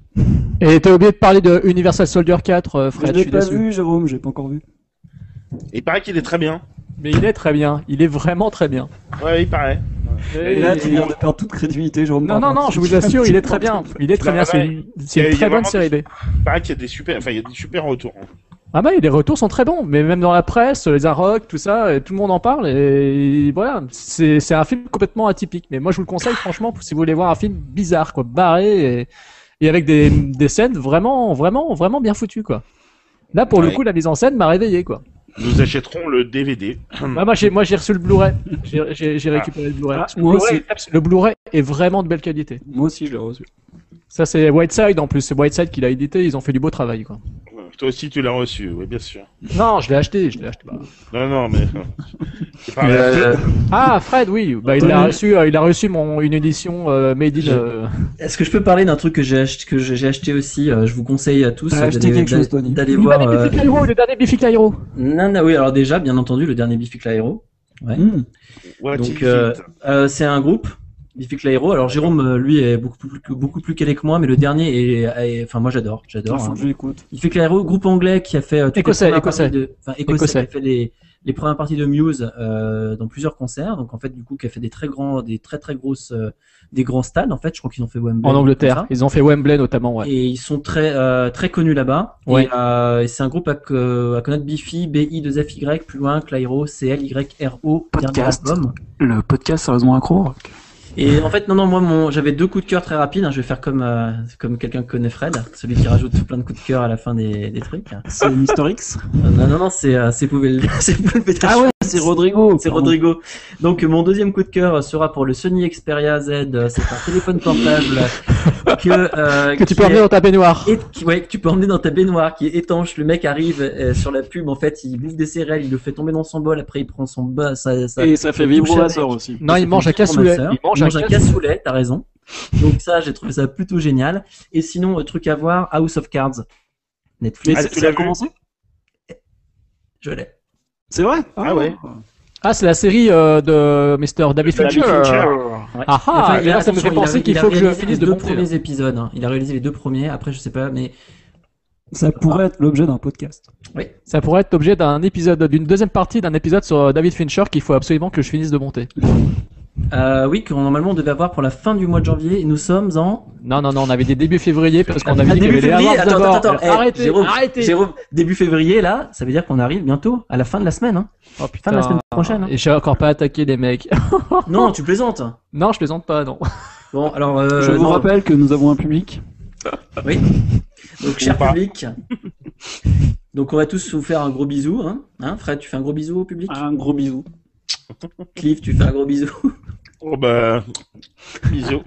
Et t'as oublié de parler de Universal Soldier 4, euh, je Fred, je l'ai pas vu, Jérôme, j'ai pas encore vu. il paraît qu'il est très bien. Mais il est très bien, il est vraiment très bien. Ouais, il paraît. Et là, tu viens de perdre toute crédibilité, Jérôme. Non, non, non, je vous assure, il est très bien. Il est très bien, c'est une, très bonne série B. Il paraît qu'il y a des super, enfin, il y a des super retours. hein. Ah bah, les retours sont très bons, mais même dans la presse, les Arocs, tout ça, tout le monde en parle, et voilà, c'est c'est un film complètement atypique. Mais moi, je vous le conseille, franchement, si vous voulez voir un film bizarre, quoi, barré, et, et avec des, des scènes vraiment, vraiment, vraiment bien foutues, quoi. Là, pour le coup, la mise en scène m'a réveillé, quoi. Nous achèterons le DVD. Ah, moi, j'ai moi, j'ai reçu le Blu-ray. J'ai- J'ai j'ai récupéré le Blu-ray. Ah, Le moi Blu-ray- Le Blu-ray est vraiment de belle qualité. Moi aussi, je l'ai reçu. Ça, c'est Whiteside en plus. C'est Whiteside qui l'a édité. Ils ont fait du beau travail, quoi. Toi aussi, tu l'as reçu, oui, bien sûr. Non, je l'ai acheté. Je l'ai acheté. bah. Non, non, mais. Pas Euh, Ah, Fred, oui. Bah, il a reçu. euh, il a reçu mon une édition euh, made in. euh, Est-ce que je peux parler d'un truc que j'ai acheté, que j'ai acheté aussi euh, Je vous conseille à tous euh, d'aller quelque chose, d'aller- Tony d'aller Le voir. dernier euh, Clyro, le dernier Biffy Clyro. Non, non, oui, alors déjà, bien entendu, le dernier Biffy Clyro. Ouais. Mmh. What Donc, euh, Euh, c'est un groupe, Biffy Clyro. Alors Jérôme, euh, lui, est beaucoup plus, beaucoup plus calé que moi, mais le dernier est, enfin moi j'adore, j'adore. Ah, hein. que je l'écoute. Biffy Clyro, groupe anglais qui a fait euh, toutes Écossais, les premières écossais. parties de, écossais, Écossais. qui a fait les, les premières parties de Muse euh, dans plusieurs concerts. Donc en fait, du coup, qui a fait des très grands, des très très grosses, euh, des grands stades. En fait, je crois qu'ils ont fait Wembley. En Angleterre. Ils ont fait Wembley notamment, ouais. Et ils sont très euh, très connus là-bas. Ouais. Et, euh, et c'est un groupe à, co- à connaître Biffy, B I 2 F Y, plus loin Clyro, C L Y R O, Podcast. album. Le podcast sérieusement accro. Et en fait, non, non, moi, mon, j'avais deux coups de cœur très rapides. hein. Je vais faire comme euh, comme quelqu'un que connaît Fred, celui qui rajoute plein de coups de cœur à la fin des, des trucs. Euh, C'est Mister X? non, non, non, c'est euh, c'est pouvait le c'est Pouvez le pétage. Ah ouais, c'est Rodrigo. C'est Rodrigo. Donc mon deuxième coup de cœur sera pour le Sony Xperia Z. C'est un téléphone portable que euh, Que tu peux emmener est- dans ta baignoire. et qui- ouais, que tu peux emmener dans ta baignoire qui est étanche. Le mec arrive euh, sur la pub, en fait, il bouffe des céréales, il le fait tomber dans son bol, après il prend son bas, ça, ça, Et ça fait vibrer ma sœur aussi. Non, il mange un cassoulet. Il mange un cassoulet. cassoulet, t'as raison. Donc ça, j'ai trouvé ça plutôt génial. Et sinon, euh, truc à voir, House of Cards. Netflix, Ah, c'est- tu l'as commencé? Je l'ai. C'est vrai? Ah ouais. Ah, c'est la série euh, de Mr. David Fincher. Ouais. Ah ah, Enfin, et il a- là, ça me fait penser qu'il faut que je finisse les de deux monter. là. premiers épisodes. hein. Il a réalisé les deux premiers. Après, je sais pas, mais Ça pourrait être l'objet d'un podcast. Ça pourrait être l'objet d'un épisode, d'une deuxième partie d'un épisode sur euh, David Fincher qu'il faut absolument que je finisse de monter. euh, oui, que normalement on devait avoir pour la fin du mois de janvier. Nous sommes en Non, non, non, on avait des débuts février parce qu'on Ah, avait qu'il y début avait février. Attends, attends, attends. Eh, Arrêtez, Jérôme, arrêtez. Jérôme, début février là, ça veut dire qu'on arrive bientôt à la fin de la semaine. Hein. Oh, Fin de la semaine prochaine, hein. Et j'ai encore pas attaqué les mecs. non, tu plaisantes. non, je plaisante pas, non. Bon, alors euh, Je vous non. rappelle que nous avons un public. Oui. Donc, cher public. Donc, on va tous vous faire un gros bisou. Hein, hein Fred, tu fais un gros bisou au public? Un gros bisou. Cliff, tu fais un gros bisou. Oh bah. Bisous.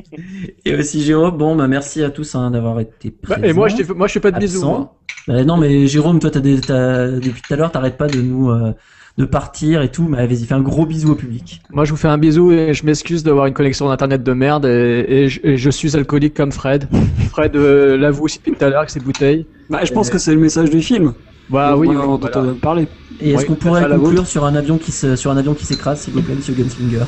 Et aussi Jérôme. Bon, bah merci à tous hein, d'avoir été Bah, présents. et moi, je, moi, fais pas de bisous. Moi. Bah, non, mais Jérôme, toi, des, depuis tout à l'heure, t'arrêtes pas de nous euh, de partir et tout. Mais vas-y, fais un gros bisou au public. Moi, je vous fais un bisou et je m'excuse d'avoir une connexion d'internet de merde et, et je, et je suis alcoolique comme Fred. Fred euh, l'avoue aussi depuis tout à l'heure avec ses bouteilles. Bah, je pense que c'est le message du film. Bah oui, on voilà. va parler. Et est-ce Oui, qu'on pourrait conclure sur un avion qui se, sur un avion qui s'écrase, s'il vous plaît, Monsieur Gunslinger